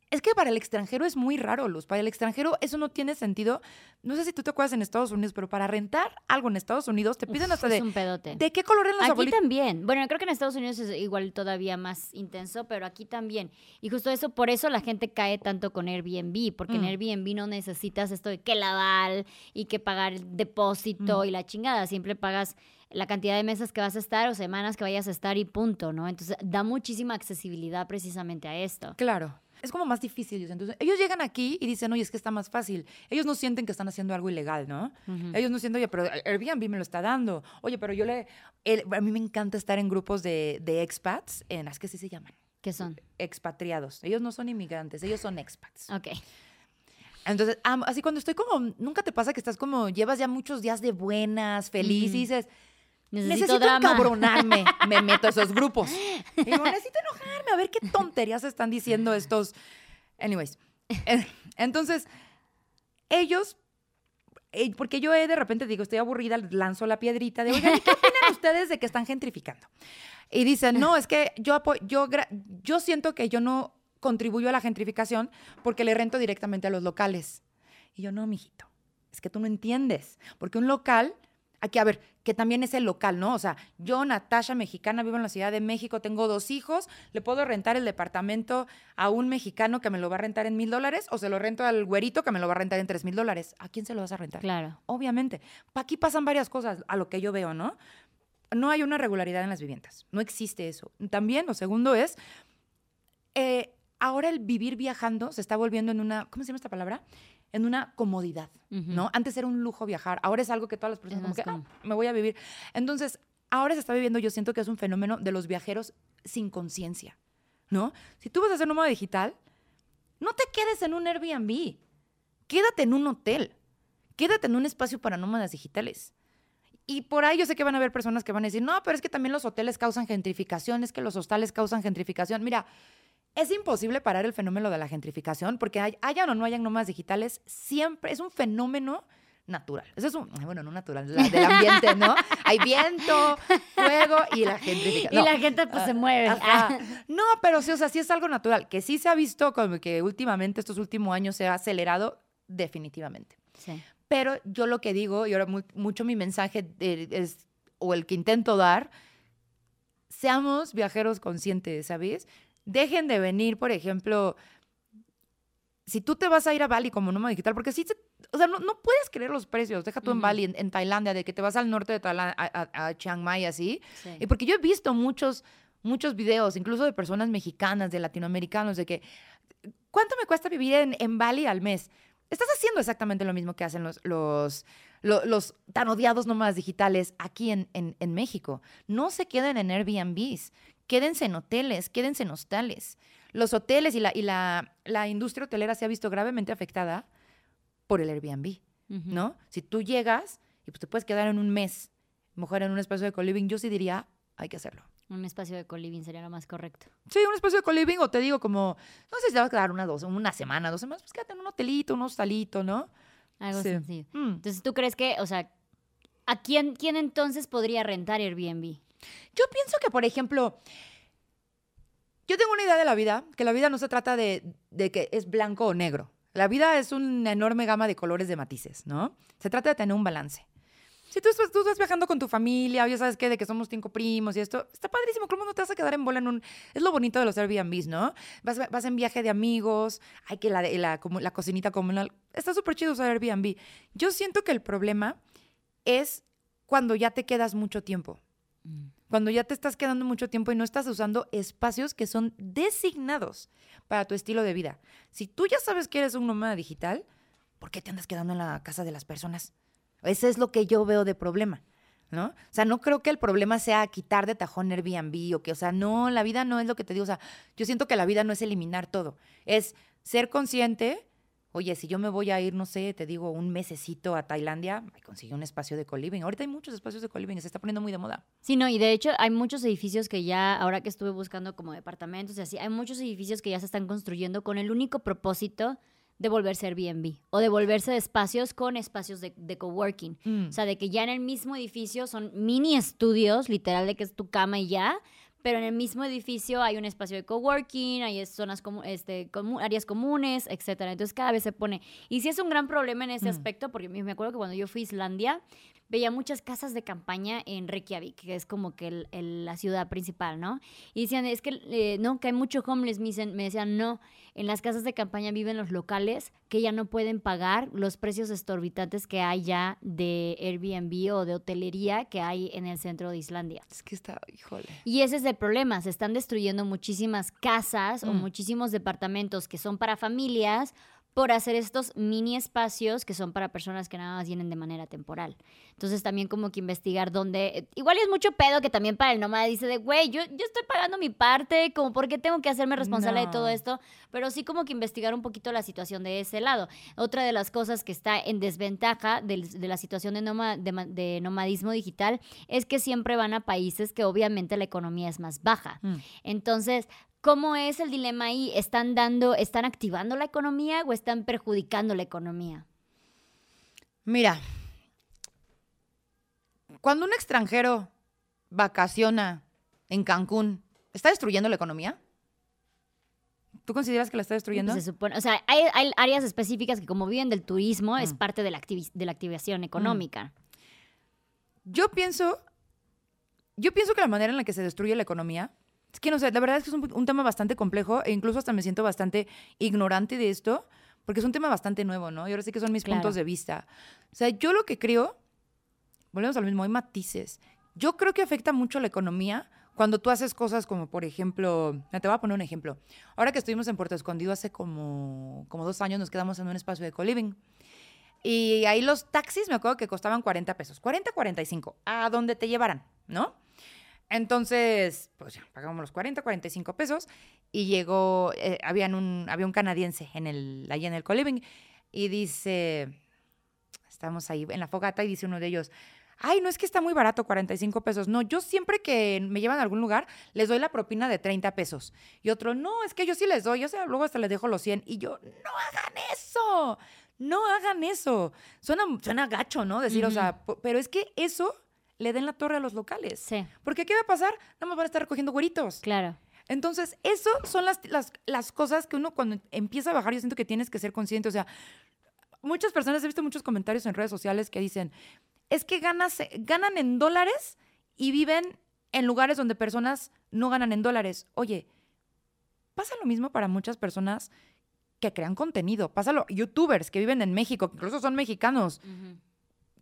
Es que para el extranjero es muy raro, Luz. Para el extranjero eso no tiene sentido. No sé si tú te acuerdas en Estados Unidos, pero para rentar algo en Estados Unidos te piden hasta es de... un pedote. ¿De qué color eran los Aquí abuelitos? también. Bueno, creo que en Estados Unidos es igual todavía más intenso, pero aquí también. Y justo eso, por eso la gente cae tanto con Airbnb, porque en Mm. Airbnb no necesitas esto de que lavar y que pagar el depósito Mm. y la chingada. Siempre pagas la cantidad de meses que vas a estar o semanas que vayas a estar y punto, ¿no? Entonces da muchísima accesibilidad precisamente a esto. Claro. es como más difícil. Entonces, ellos llegan aquí y dicen, oye, es que está más fácil. Ellos no sienten que están haciendo algo ilegal, ¿no? Ellos no sienten, oye, pero Airbnb me lo está dando. Oye, pero yo le... el- a mí me encanta estar en grupos de, de expats, en las que sí se llaman. ¿Qué son? Expatriados. Ellos no son inmigrantes, ellos son expats. Ok. Entonces, así cuando estoy como, nunca te pasa que estás como, llevas ya muchos días de buenas, feliz, y dices, Necesito, necesito drama. encabronarme, me meto a esos grupos. Digo, necesito enojarme, a ver qué tonterías están diciendo estos. Anyways, entonces, ellos, eh, porque yo eh, de repente digo, estoy aburrida, lanzo la piedrita de, oigan, ¿y ¿qué opinan ustedes de que están gentrificando? Y dicen, no, es que yo, yo, yo siento que yo no contribuyo a la gentrificación porque le rento directamente a los locales. Y yo, no, mijito, es que tú no entiendes, porque un local, aquí, a ver, que también es el local, ¿no? O sea, yo, Natasha, mexicana, vivo en la Ciudad de México, tengo dos hijos, ¿le puedo rentar el departamento a un mexicano que me lo va a rentar en mil dólares o se lo rento al güerito que me lo va a rentar en tres mil dólares? ¿A quién se lo vas a rentar? Claro. Obviamente. Aquí pasan varias cosas, a lo que yo veo, ¿no? No hay una regularidad en las viviendas. No existe eso. También, lo segundo es, eh, ahora el vivir viajando se está volviendo en una, ¿cómo se llama esta palabra? En una comodidad, ¿no? Antes era un lujo viajar, ahora es algo que todas las personas como que. "Ah, me voy a vivir. Entonces, ahora se está viviendo, yo siento que es un fenómeno de los viajeros sin conciencia, ¿no? Si tú vas a hacer nómada digital, no te quedes en un Airbnb, quédate en un hotel, quédate en un espacio para nómadas digitales. Y por ahí yo sé que van a haber personas que van a decir, no, pero es que también los hoteles causan gentrificación, es que los hostales causan gentrificación. Mira, es imposible parar el fenómeno de la gentrificación porque hay- hayan o no hayan nómadas digitales, siempre es un fenómeno natural. Eso es un, bueno, no natural, la- del ambiente, ¿no? Hay viento, fuego y la gentrificación. Y No. la gente pues se mueve. Ajá. No, pero sí, o sea, sí es algo natural, que sí se ha visto como que últimamente, estos últimos años se ha acelerado definitivamente. Sí. Pero yo lo que digo, y ahora mu- mucho mi mensaje de- es, o el que intento dar, seamos viajeros conscientes, ¿sabes? Dejen de venir, por ejemplo, si tú te vas a ir a Bali como nómada digital, porque sí, se- o sea, no, no puedes creer los precios, deja tú en Ujú. Bali, en, en Tailandia, de que te vas al norte de Tailandia, a, a- a Chiang Mai, así, Sí. y porque yo he visto muchos, muchos videos, incluso de personas mexicanas, de latinoamericanos, de que, ¿cuánto me cuesta vivir en, en Bali al mes? Estás haciendo exactamente lo mismo que hacen los, los, lo- los, tan odiados nómadas digitales aquí en, en, en México. No se queden en Airbnbs, quédense en hoteles, quédense en hostales. Los hoteles y la, y la, la industria hotelera se ha visto gravemente afectada por el Airbnb. ¿no? Si tú llegas y pues te puedes quedar en un mes, mejor en un espacio de co-living, yo sí diría, hay que hacerlo. Un espacio de co-living sería lo más correcto. Sí, un espacio de co-living o te digo como, no sé si te vas a quedar una, dos, una semana, dos semanas, pues quédate en un hotelito, un hostalito, ¿no? Algo Sí. sencillo. Mm. Entonces, ¿tú crees que, o sea, a quién, quién entonces podría rentar Airbnb? Yo pienso que, por ejemplo, yo tengo una idea de la vida, que la vida no se trata de, de que es blanco o negro. La vida es una enorme gama de colores de matices, ¿no? Se trata de tener un balance. Si tú, tú estás viajando con tu familia, ya sabes qué, de que somos cinco primos y esto, está padrísimo. ¿Cómo no te vas a quedar en bola en un...? Es lo bonito de los Airbnbs, ¿no? Vas, vas en viaje de amigos, hay que la, la, la cocinita comunal. Está súper chido usar Airbnb. Yo siento que el problema es cuando ya te quedas mucho tiempo. Cuando ya te estás quedando mucho tiempo y no estás usando espacios que son designados para tu estilo de vida. Si tú ya sabes que eres un nómada digital, ¿por qué te andas quedando en la casa de las personas? Ese es lo que yo veo de problema, ¿no? O sea, no creo que el problema sea quitar de tajón Airbnb o que, o sea, no, la vida no es lo que te digo. O sea, yo siento que la vida no es eliminar todo. Es ser consciente. Oye, si yo me voy a ir, no sé, te digo, un mesecito a Tailandia, consigue un espacio de co-living. Ahorita hay muchos espacios de co-living, se está poniendo muy de moda. Sí, no, y de hecho hay muchos edificios que ya, ahora que estuve buscando como departamentos y así, hay muchos edificios que ya se están construyendo con el único propósito de volverse Airbnb o de volverse de espacios con espacios de, de coworking. Mm. O sea, de que ya en el mismo edificio son mini estudios, literal, de que es tu cama y ya, pero en el mismo edificio hay un espacio de coworking, hay zonas comu- este, comu- áreas comunes, etcétera. Entonces cada vez se pone. Y sí es un gran problema en ese Mm. aspecto, porque me me acuerdo que cuando yo fui a Islandia, veía muchas casas de campaña en Reykjavik, que es como que el- el- la ciudad principal, ¿no? Y decían, es que eh, no, que hay mucho homeless. Me, dicen- me decían, no, en las casas de campaña viven los locales que ya no pueden pagar los precios exorbitantes que hay ya de Airbnb o de hotelería que hay en el centro de Islandia. Es que está, híjole. Y ese es el problema, se están destruyendo muchísimas casas o Mm. muchísimos departamentos que son para familias por hacer estos mini espacios que son para personas que nada más vienen de manera temporal. Entonces también como que investigar dónde... Igual es mucho pedo que también para el nómada dice de, güey, yo, yo estoy pagando mi parte, como por qué tengo que hacerme responsable de todo No. esto, pero sí como que investigar un poquito la situación de ese lado. Otra de las cosas que está en desventaja del- de, la situación de, noma- de de nomadismo digital es que siempre van a países que obviamente la economía es más baja. Mm. Entonces, ¿cómo es el dilema ahí? ¿Están dando, están activando la economía o están perjudicando la economía? Mira, cuando un extranjero vacaciona en Cancún, ¿está destruyendo la economía? ¿Tú consideras que la está destruyendo? Pues se supone, o sea, hay, hay áreas específicas que como viven del turismo es Mm. parte de la, de la activación económica. Yo pienso, yo pienso que la manera en la que se destruye la economía, es que no sé, la verdad es que es un, un tema bastante complejo e incluso hasta me siento bastante ignorante de esto, porque es un tema bastante nuevo, ¿no? Y ahora sí que son mis Claro. puntos de vista. O sea, yo lo que creo, volvemos a lo mismo, hay matices. Yo creo que afecta mucho la economía cuando tú haces cosas como, por ejemplo, te voy a poner un ejemplo. Ahora que estuvimos en Puerto Escondido hace como, como dos años, nos quedamos en un espacio de co-living. Y ahí los taxis me acuerdo que costaban 40 pesos, 40, 45, a donde te llevaran, ¿no? Entonces, pues ya, pagamos los 40, 45 pesos y llegó, eh, habían un, había un canadiense en el, ahí en el co-living y dice, estamos ahí en la fogata y dice uno de ellos, ay, no es que está muy barato, 45 pesos. No, yo siempre que me llevan a algún lugar, les doy la propina de 30 pesos. Y otro, no, es que yo sí les doy, o sea, luego hasta les dejo los 100. Y yo, no hagan eso, no hagan eso. Suena, suena gacho, ¿no? Decir, o sea, pero es que eso le den la torre a los locales. Sí, Porque ¿qué va a pasar? Nada más van a estar recogiendo güeritos. claro. Entonces, eso son las, las, las cosas que uno cuando empieza a bajar, yo siento que tienes que ser consciente. O sea, muchas personas, he visto muchos comentarios en redes sociales que dicen, es que ganas, ganan en dólares y viven en lugares donde personas no ganan en dólares. Oye, pasa lo mismo para muchas personas que crean contenido. Pásalo, youtubers que viven en México, que incluso son mexicanos.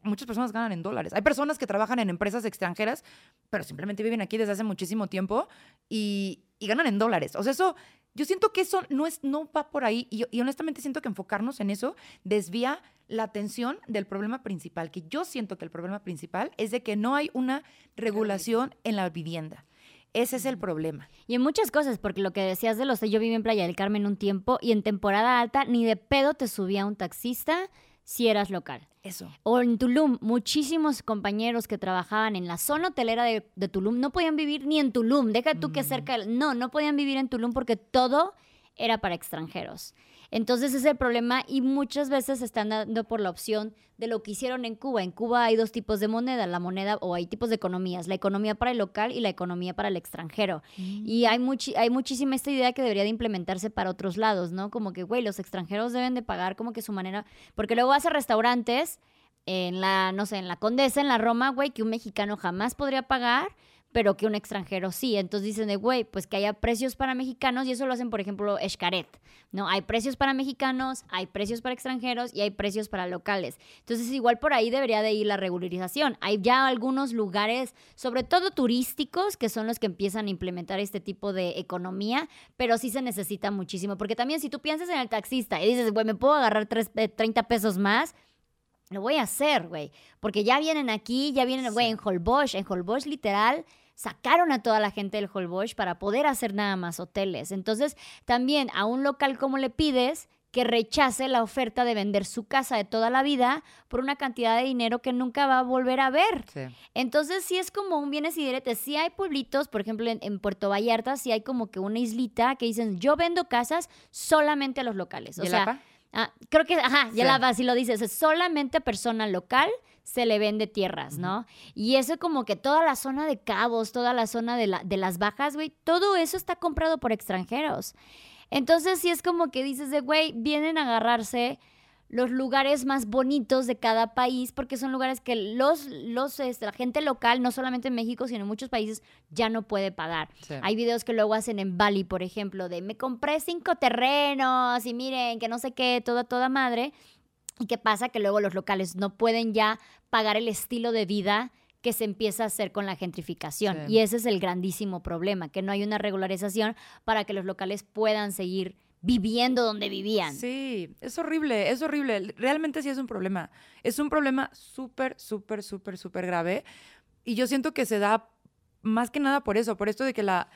Muchas personas ganan en dólares. Hay personas que trabajan en empresas extranjeras, pero simplemente viven aquí desde hace muchísimo tiempo y, y ganan en dólares. O sea, eso, yo siento que eso no, es, no va por ahí y, y honestamente siento que enfocarnos en eso desvía la atención del problema principal, que yo siento que el problema principal es de que no hay una regulación en la vivienda. Ese es el problema. Y en muchas cosas, porque lo que decías de los yo viví en Playa del Carmen un tiempo y en temporada alta ni de pedo te subía un taxista si eras local. Eso. O en Tulum, muchísimos compañeros que trabajaban en la zona hotelera de, de Tulum no podían vivir ni en Tulum. Deja tú que cerca, del- no, no podían vivir en Tulum porque todo era para extranjeros. Entonces es el problema y muchas veces se están dando por la opción de lo que hicieron en Cuba. En Cuba hay dos tipos de moneda, la moneda o hay tipos de economías, la economía para el local y la economía para el extranjero. Y hay, muchi- hay muchísima esta idea que debería de implementarse para otros lados, ¿no? Como que, güey, los extranjeros deben de pagar como que su manera, porque luego vas a restaurantes en la, no sé, en la Condesa, en la Roma, güey, que un mexicano jamás podría pagar, pero que un extranjero sí. Entonces dicen de, güey, pues que haya precios para mexicanos y eso lo hacen, por ejemplo, Escaret, ¿no? Hay precios para mexicanos, hay precios para extranjeros y hay precios para locales. Entonces igual por ahí debería de ir la regularización. Hay ya algunos lugares, sobre todo turísticos, que son los que empiezan a implementar este tipo de economía, pero sí se necesita muchísimo, porque también si tú piensas en el taxista y dices, güey, me puedo agarrar tres- eh, 30 pesos más, lo voy a hacer, güey. Porque ya vienen aquí, ya vienen, güey, en Holbox. En Holbox, literal, sacaron a toda la gente del Holbox para poder hacer nada más hoteles. Entonces, también a un local, como le pides? Que rechace la oferta de vender su casa de toda la vida por una cantidad de dinero que nunca va a volver a ver. Sí. Entonces, sí es como un bienes y diretes. Sí hay pueblitos, por ejemplo, en, en Puerto Vallarta, sí hay como que una islita que dicen, yo vendo casas solamente a los locales. O sea. Ah, creo que, ajá, ya Sí. la así lo dices, es solamente a persona local se le vende tierras, ¿no? Y eso como que toda la zona de Cabos, toda la zona de, la, de las bajas, güey, todo eso está comprado por extranjeros. Entonces sí es como que dices de, güey, vienen a agarrarse los lugares más bonitos de cada país, porque son lugares que los, los, este, la gente local, no solamente en México, sino en muchos países, ya no puede pagar. Sí. Hay videos que luego hacen en Bali, por ejemplo, de me compré cinco terrenos y miren, que no sé qué, toda, toda madre. ¿Y qué pasa? Que luego los locales no pueden ya pagar el estilo de vida que se empieza a hacer con la gentrificación. Sí. Y ese es el grandísimo problema, que no hay una regularización para que los locales puedan seguir viviendo donde vivían. Sí, es horrible, es horrible. Realmente sí es un problema. Es un problema súper, súper, súper, súper grave. Y yo siento que se da más que nada por eso, por esto de que la,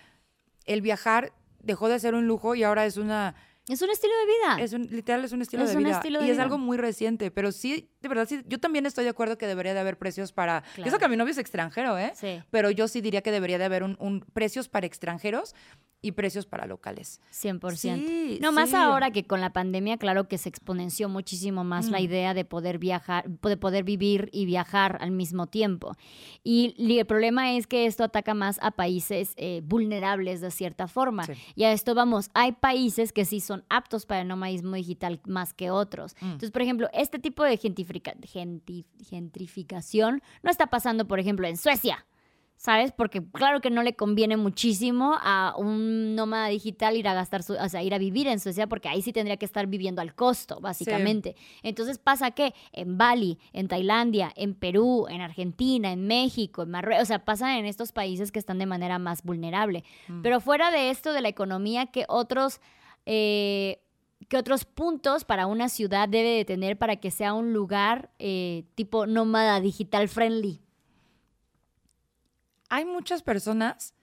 el viajar dejó de ser un lujo y ahora es una Es un estilo de vida. Es un, literal, es un estilo Es de un vida. estilo y de es vida. algo muy reciente, pero sí, de verdad, sí, yo también estoy de acuerdo que debería de haber precios para... Claro. Eso que mi novio es extranjero, ¿eh? Sí. Pero yo sí diría que debería de haber un, un precios para extranjeros y precios para locales. 100%. Sí, no más ahora que con la pandemia, claro que se exponenció muchísimo más la Mm. idea de poder viajar, de poder vivir y viajar al mismo tiempo. Y el problema es que esto ataca más a países eh, vulnerables de cierta forma. Sí. Y a esto vamos, hay países que sí son aptos para el nomadismo digital más que otros. Mm. Entonces, por ejemplo, este tipo de gentrifica- genti- gentrificación no está pasando, por ejemplo, en Suecia. ¿Sabes? Porque claro que no le conviene muchísimo a un nómada digital ir a gastar su, o sea, ir a vivir en Suecia porque ahí sí tendría que estar viviendo al costo, básicamente. Entonces pasa que en Bali, en Tailandia, en Perú, en Argentina, en México, en Marruecos, o sea, pasa en estos países que están de manera más vulnerable. Mm. Pero fuera de esto de la economía, ¿qué otros, eh, qué otros puntos para una ciudad debe de tener para que sea un lugar eh, tipo nómada digital friendly? Hay muchas personas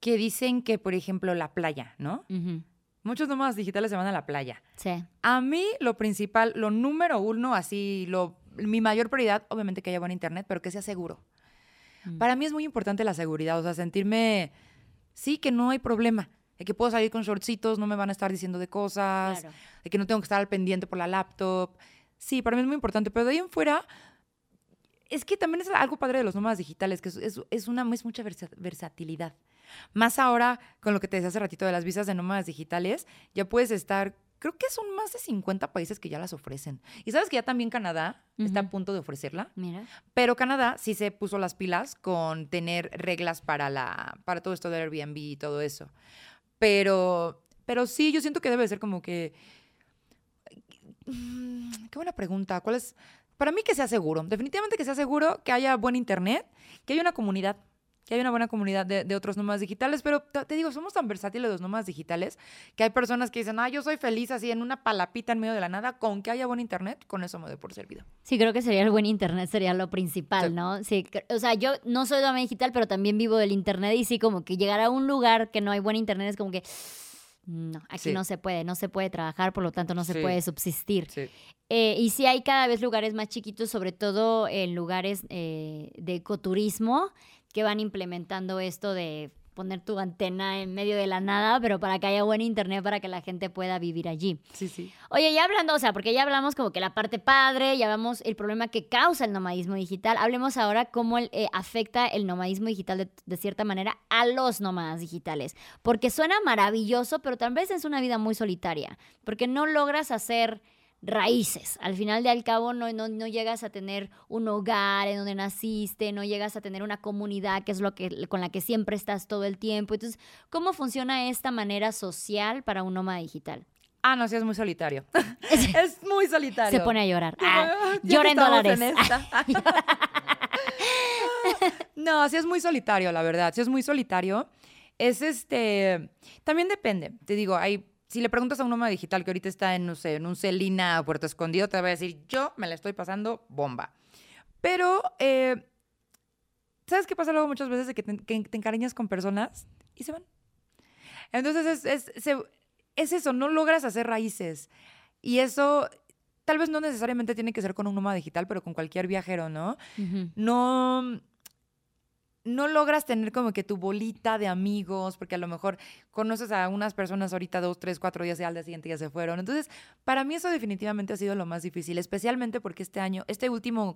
que dicen que, por ejemplo, la playa, ¿no? Ujú. Muchos nómadas digitales se van a la playa. Sí. A mí, lo principal, lo número uno, así, lo, mi mayor prioridad, obviamente que haya buen internet, pero que sea seguro. Mm. Para mí es muy importante la seguridad, o sea, sentirme, sí, que no hay problema, de que puedo salir con shortcitos, no me van a estar diciendo de cosas, Claro. de que no tengo que estar al pendiente por la laptop. Sí, para mí es muy importante, pero de ahí en fuera, es que también es algo padre de los nómadas digitales, que es, es, es una, es mucha versa- versatilidad. Más ahora, con lo que te decía hace ratito de las visas de nómadas digitales, ya puedes estar, creo que son más de 50 países que ya las ofrecen. Y sabes que ya también Canadá está a punto de ofrecerla. Mira. Pero Canadá sí se puso las pilas con tener reglas para la para todo esto del Airbnb y todo eso. Pero pero sí, yo siento que debe ser como que Mm, qué buena pregunta. ¿Cuál es? Para mí que sea seguro. Definitivamente que sea seguro, que haya buen internet, que haya una comunidad, que haya una buena comunidad de, de otros nómadas digitales. Pero te, te digo, somos tan versátiles los nómadas digitales que hay personas que dicen, ah, yo soy feliz así en una palapita en medio de la nada, con que haya buen internet, con eso me doy por servido. Sí, creo que sería el buen internet, sería lo principal, Sí. ¿no? Sí, o sea, yo no soy dama digital, pero también vivo del internet y sí, como que llegar a un lugar que no hay buen internet es como que, no, aquí Sí. no se puede, no se puede trabajar, por lo tanto no se Sí. puede subsistir. Sí. Eh, y sí hay cada vez lugares más chiquitos, sobre todo en lugares eh, de ecoturismo, que van implementando esto de poner tu antena en medio de la nada, pero para que haya buen internet para que la gente pueda vivir allí. Sí, sí. Oye, ya hablando, o sea, porque ya hablamos como que la parte padre, ya hablamos el problema que causa el nomadismo digital, hablemos ahora cómo el, eh, afecta el nomadismo digital de, de cierta manera a los nómadas digitales. Porque suena maravilloso, pero tal vez es una vida muy solitaria, porque no logras hacer raíces. Al final de al cabo no, no, no llegas a tener un hogar en donde naciste, no llegas a tener una comunidad que es lo que con la que siempre estás todo el tiempo. Entonces, ¿cómo funciona esta manera social para un nómada digital? Ah, no, sí, es muy solitario. es muy solitario. Se pone a llorar. Ah, llora en dólares. no, sí es muy solitario, la verdad. Sí es muy solitario. Es este. También depende. Te digo, hay. Si le preguntas a un nómada digital que ahorita está en, no sé, en un Celina Puerto Escondido, te va a decir, yo me la estoy pasando bomba. Pero, eh, ¿sabes qué pasa luego muchas veces? De que te, que te encariñas con personas y se van. Entonces, es, es, se- es eso, no logras hacer raíces. Y eso, tal vez no necesariamente tiene que ser con un nómada digital, pero con cualquier viajero, ¿no? No, no logras tener como que tu bolita de amigos, porque a lo mejor conoces a unas personas ahorita dos, tres, cuatro días y al día siguiente ya se fueron. Entonces, para mí eso definitivamente ha sido lo más difícil, especialmente porque este año, este último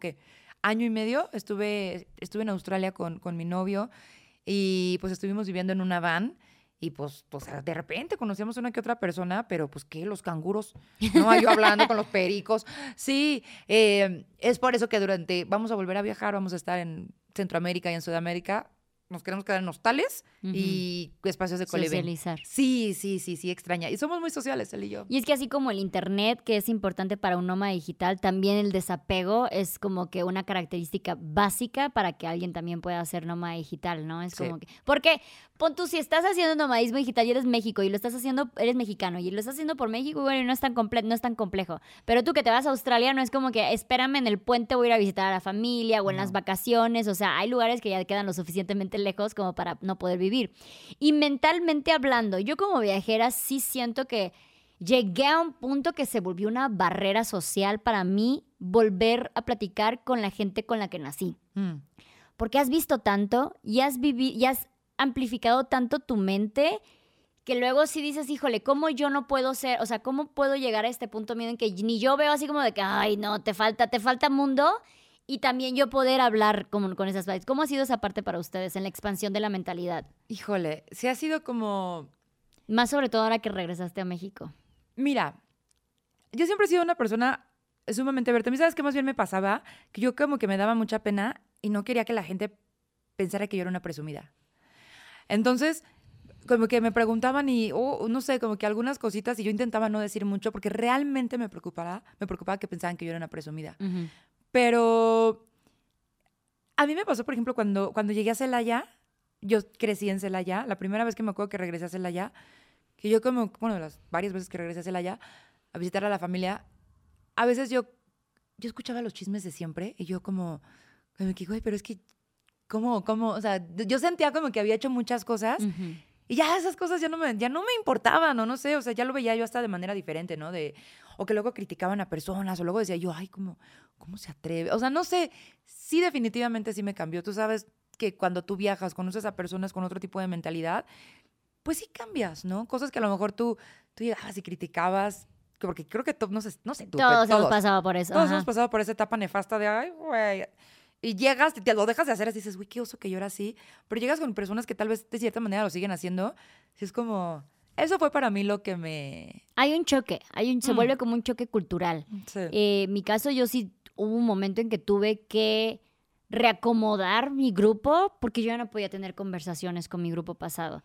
año y medio, estuve, estuve en Australia con, con mi novio y pues estuvimos viviendo en una van Y pues, pues de repente conocíamos una que otra persona, pero pues qué, los canguros, no, yo hablando con los pericos. Sí, eh, es por eso que durante, vamos a volver a viajar, vamos a estar en Centroamérica y en Sudamérica, nos queremos quedar en hostales y espacios de coliving. Socializar. Sí, sí, sí, sí, extraña. Y somos muy sociales, él y yo. Y es que así como el internet, que es importante para un nómada digital, también el desapego es como que una característica básica para que alguien también pueda hacer nómada digital, ¿no? Es como que. Porque, pon tú, si estás haciendo nomadismo digital y eres México y lo estás haciendo, eres mexicano y lo estás haciendo por México, bueno, no es tan completo, no es tan complejo. Pero tú que te vas a Australia, no es como que espérame en el puente, voy a ir a visitar a la familia o en las vacaciones. O sea, hay lugares que ya quedan lo suficientemente lejos como para no poder vivir. Y mentalmente hablando, yo como viajera sí siento que llegué a un punto que se volvió una barrera social para mí volver a platicar con la gente con la que nací. Mm. Porque has visto tanto y has, y has amplificado tanto tu mente que luego sí dices, híjole, ¿cómo yo no puedo ser? O sea, ¿cómo puedo llegar a este punto en que ni yo veo así como de que, ay, no, te falta, te falta mundo? Y también yo poder hablar con, con esas vibes. ¿Cómo ha sido esa parte para ustedes en la expansión de la mentalidad? Híjole, sí ha sido como... Más sobre todo ahora que regresaste a México. Mira, yo siempre he sido una persona sumamente abierta. A mí, ¿sabes qué más bien me pasaba? Que yo como que me daba mucha pena y no quería que la gente pensara que yo era una presumida. Entonces, como que me preguntaban y, oh, no sé, como que algunas cositas y yo intentaba no decir mucho porque realmente me preocupaba, me preocupaba que pensaban que yo era una presumida. Pero a mí me pasó, por ejemplo, cuando, cuando llegué a Celaya, yo crecí en Celaya, la primera vez que me acuerdo que regresé a Celaya, que yo como, bueno, las varias veces que regresé a Celaya a visitar a la familia, a veces yo, yo escuchaba los chismes de siempre y yo como, me digo, pero es que, ¿cómo, cómo? O sea, yo sentía como que había hecho muchas cosas. Y ya esas cosas ya no me, ya no me importaban, o no sé, o sea, ya lo veía yo hasta de manera diferente, ¿no? De, o que luego criticaban a personas, o luego decía yo, ay, ¿cómo, cómo se atreve? O sea, no sé, sí definitivamente sí me cambió. Tú sabes que cuando tú viajas, conoces a personas con otro tipo de mentalidad, pues sí cambias, ¿no? Cosas que a lo mejor tú, tú llegabas y criticabas, porque creo que no sé, no sé tú, todos, hemos pasado por eso. Todos hemos pasado por esa etapa nefasta de, ay, güey, y llegas, te, lo dejas de hacer así, dices, uy, qué oso que yo era así. Pero llegas con personas que tal vez de cierta manera lo siguen haciendo. Y es como, eso fue para mí lo que me... Hay un choque, hay un, se mm. vuelve como un choque cultural. Sí. Eh, mi caso, yo sí hubo un momento en que tuve que reacomodar mi grupo porque yo ya no podía tener conversaciones con mi grupo pasado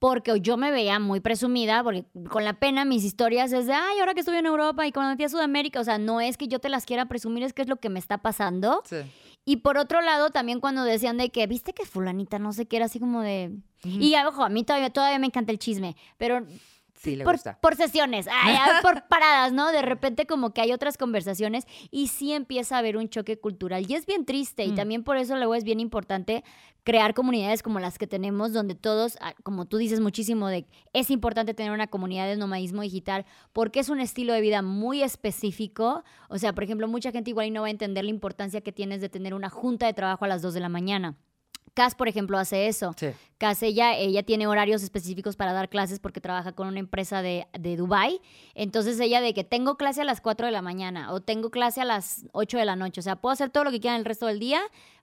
porque yo me veía muy presumida, porque con la pena mis historias es de, ay, ahora que estuve en Europa y cuando fui a Sudamérica, o sea, no es que yo te las quiera presumir, es que es lo que me está pasando. Sí. Y por otro lado, también cuando decían de que, viste que fulanita, no sé qué, era así como de... Y ojo, a mí todavía, todavía me encanta el chisme, pero Sí, le por, gusta. por sesiones, por paradas, ¿no? De repente como que hay otras conversaciones y sí empieza a haber un choque cultural y es bien triste y mm. también por eso luego es bien importante crear comunidades como las que tenemos donde todos, ah, como tú dices muchísimo, de es importante tener una comunidad de nomadismo digital porque es un estilo de vida muy específico. O sea, por ejemplo, mucha gente igual no va a entender la importancia que tienes de tener una junta de trabajo a las 2 de la mañana. Cas, por ejemplo, hace eso. Sí. Cas, ella, ella tiene horarios específicos para dar clases porque trabaja con una empresa de, de Dubai. Entonces ella de que tengo clase a las 4 de la mañana o tengo clase a las 8 de la noche. O sea, puedo hacer todo lo que quiera el resto del día,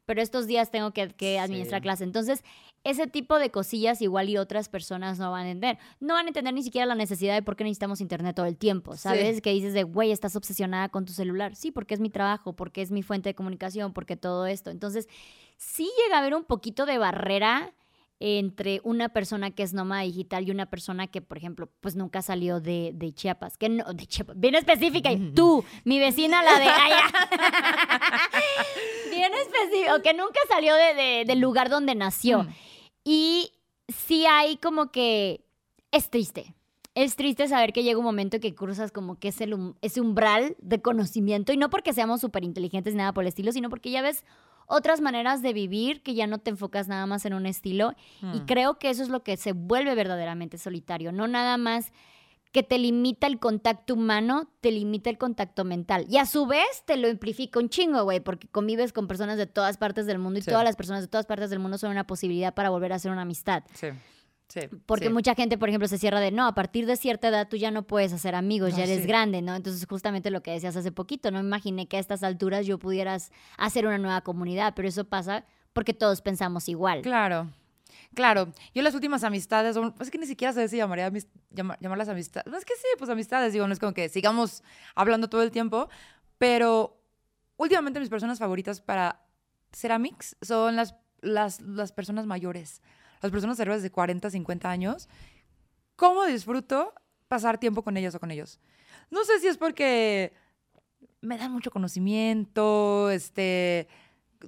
pero estos días tengo que, administrar clase. Entonces, ese tipo de cosillas igual y otras personas no van a entender. No van a entender ni siquiera la necesidad de por qué necesitamos internet todo el tiempo, ¿sabes? Que dices de, güey, estás obsesionada con tu celular. Sí, porque es mi trabajo, porque es mi fuente de comunicación, porque todo esto. Entonces, sí llega a haber un poquito de barrera entre una persona que es nómada digital y una persona que, por ejemplo, pues nunca salió de, de Chiapas, que no, de Chiapas, bien específica, y tú, mi vecina, la de allá, bien específico, que nunca salió de, del lugar donde nació. Mm. Y sí hay como que es triste. Es triste saber que llega un momento que cruzas como que es el, ese umbral de conocimiento, y no porque seamos súper inteligentes ni nada por el estilo, sino porque ya ves otras maneras de vivir que ya no te enfocas nada más en un estilo. Y mm. creo que eso es lo que se vuelve verdaderamente solitario, no nada más que te limita el contacto humano, te limita el contacto mental. Y a su vez te lo amplifica un chingo, güey, porque convives con personas de todas partes del mundo y todas las personas de todas partes del mundo son una posibilidad para volver a hacer una amistad. Sí. Porque mucha gente, por ejemplo, se cierra de, no, a partir de cierta edad tú ya no puedes hacer amigos, ya eres grande, ¿no? Entonces, justamente lo que decías hace poquito, no imaginé que a estas alturas yo pudieras hacer una nueva comunidad, pero eso pasa porque todos pensamos igual. Claro. Claro, yo las últimas amistades, es que ni siquiera sé si llamaría amis- llama- llamarlas amistades. No, es que sí, pues amistades, digo, no es como que sigamos hablando todo el tiempo, pero últimamente mis personas favoritas para Ceramics son las, las, las personas mayores, las personas arriba de 40, 50 años. ¿Cómo disfruto pasar tiempo con ellas o con ellos? No sé si es porque me dan mucho conocimiento, este,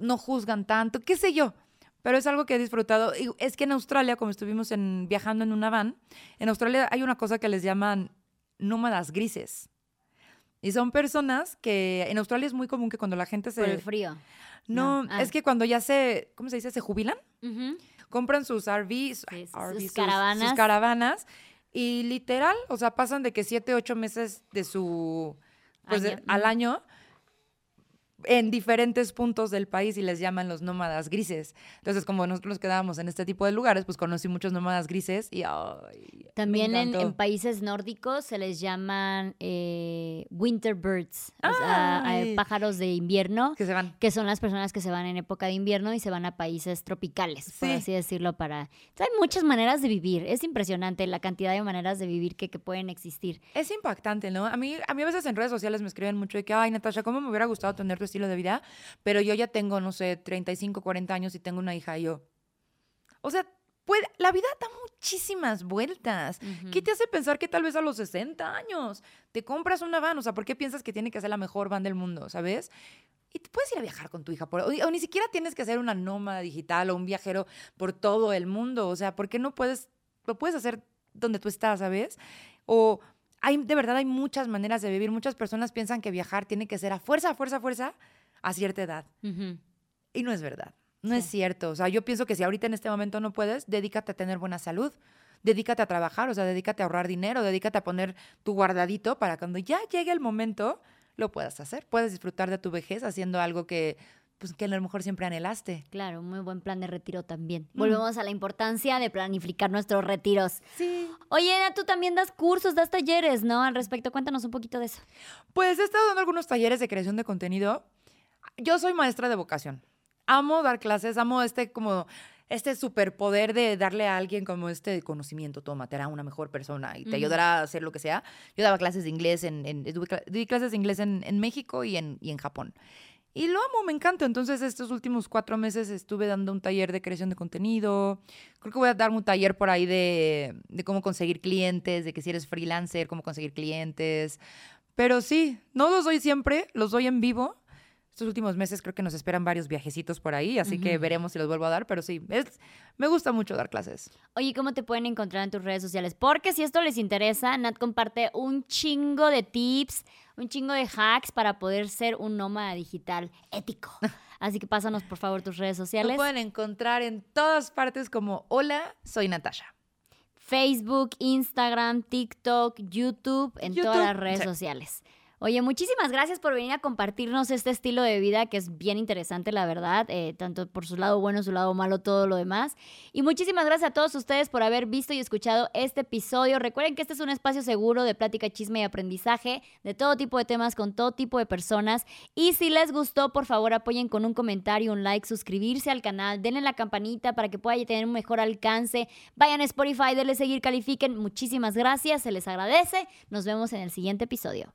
no juzgan tanto, qué sé yo. Pero es algo que he disfrutado. Y es que en Australia, como estuvimos en, viajando en una van, en Australia hay una cosa que les llaman nómadas grises. Y son personas que en Australia es muy común que cuando la gente se... Por el frío. No, No, ah. es que cuando ya se, ¿cómo se dice? Se jubilan. Compran sus RVs, Sí, sus- caravanas. sus caravanas y literal, o sea, pasan de que siete, ocho meses de su, pues, de- al año en diferentes puntos del país y les llaman los nómadas grises. Entonces, como nosotros nos quedábamos en este tipo de lugares, pues conocí muchos nómadas grises y También en, en países nórdicos se les llaman eh, winter birds, o sea, pájaros de invierno, que se van. que son las personas que se van en época de invierno y se van a países tropicales, por Sí. así decirlo, para... O sea, hay muchas maneras de vivir, es impresionante la cantidad de maneras de vivir que, que pueden existir. Es impactante, ¿no? A mí, a mí a veces en redes sociales me escriben mucho de que, ay, Natasha, ¿cómo me hubiera gustado tener tu estilo de vida? Pero yo ya tengo, no sé, 35, 40 años y tengo una hija y yo. O sea, puede, la vida da muchísimas vueltas. ¿Qué te hace pensar que tal vez a los 60 años te compras una van? O sea, ¿por qué piensas que tiene que ser la mejor van del mundo, sabes? Y te puedes ir a viajar con tu hija, por, o, o ni siquiera tienes que ser una nómada digital o un viajero por todo el mundo. O sea, ¿por qué no puedes, lo puedes hacer donde tú estás, sabes? O hay, de verdad hay muchas maneras de vivir. Muchas personas piensan que viajar tiene que ser a fuerza, a fuerza, a fuerza, a cierta edad. Y no es verdad. No es cierto. O sea, yo pienso que si ahorita en este momento no puedes, dedícate a tener buena salud. Dedícate a trabajar, o sea, dedícate a ahorrar dinero, dedícate a poner tu guardadito para cuando ya llegue el momento lo puedas hacer. Puedes disfrutar de tu vejez haciendo algo que, pues, que a lo mejor siempre anhelaste. Claro, muy buen plan de retiro también. Mm. Volvemos a la importancia de planificar nuestros retiros. Sí. Oye, tú también das cursos, das talleres, ¿no? Al respecto, cuéntanos un poquito de eso. Pues he estado dando algunos talleres de creación de contenido. Yo soy maestra de vocación. Amo dar clases, amo este como este superpoder de darle a alguien como este conocimiento, toma, te hará una mejor persona y te ayudará a hacer lo que sea. Yo daba clases de inglés en, en- di clases de inglés en, en México y en, y en Japón. Y lo amo, me encanta. Entonces, estos últimos cuatro meses estuve dando un taller de creación de contenido. Creo que voy a dar un taller por ahí de, de cómo conseguir clientes, de que si eres freelancer, cómo conseguir clientes. Pero sí, no los doy siempre, los doy en vivo. Estos últimos meses creo que nos esperan varios viajecitos por ahí, así que veremos si los vuelvo a dar, pero sí, es, me gusta mucho dar clases. Oye, ¿cómo te pueden encontrar en tus redes sociales? Porque si esto les interesa, Nat comparte un chingo de tips, un chingo de hacks para poder ser un nómada digital ético. Así que pásanos, por favor, tus redes sociales. pueden encontrar en todas partes como Hola, soy Natasha. Facebook, Instagram, TikTok, YouTube, en todas las redes sí. sociales. Oye, muchísimas gracias por venir a compartirnos este estilo de vida que es bien interesante, la verdad, eh, tanto por su lado bueno, su lado malo, todo lo demás. Y muchísimas gracias a todos ustedes por haber visto y escuchado este episodio. Recuerden que este es un espacio seguro de plática, chisme y aprendizaje de todo tipo de temas con todo tipo de personas. Y si les gustó, por favor apoyen con un comentario, un like, suscribirse al canal, denle la campanita para que pueda tener un mejor alcance. Vayan a Spotify, denle seguir, califiquen. Muchísimas gracias, se les agradece. Nos vemos en el siguiente episodio.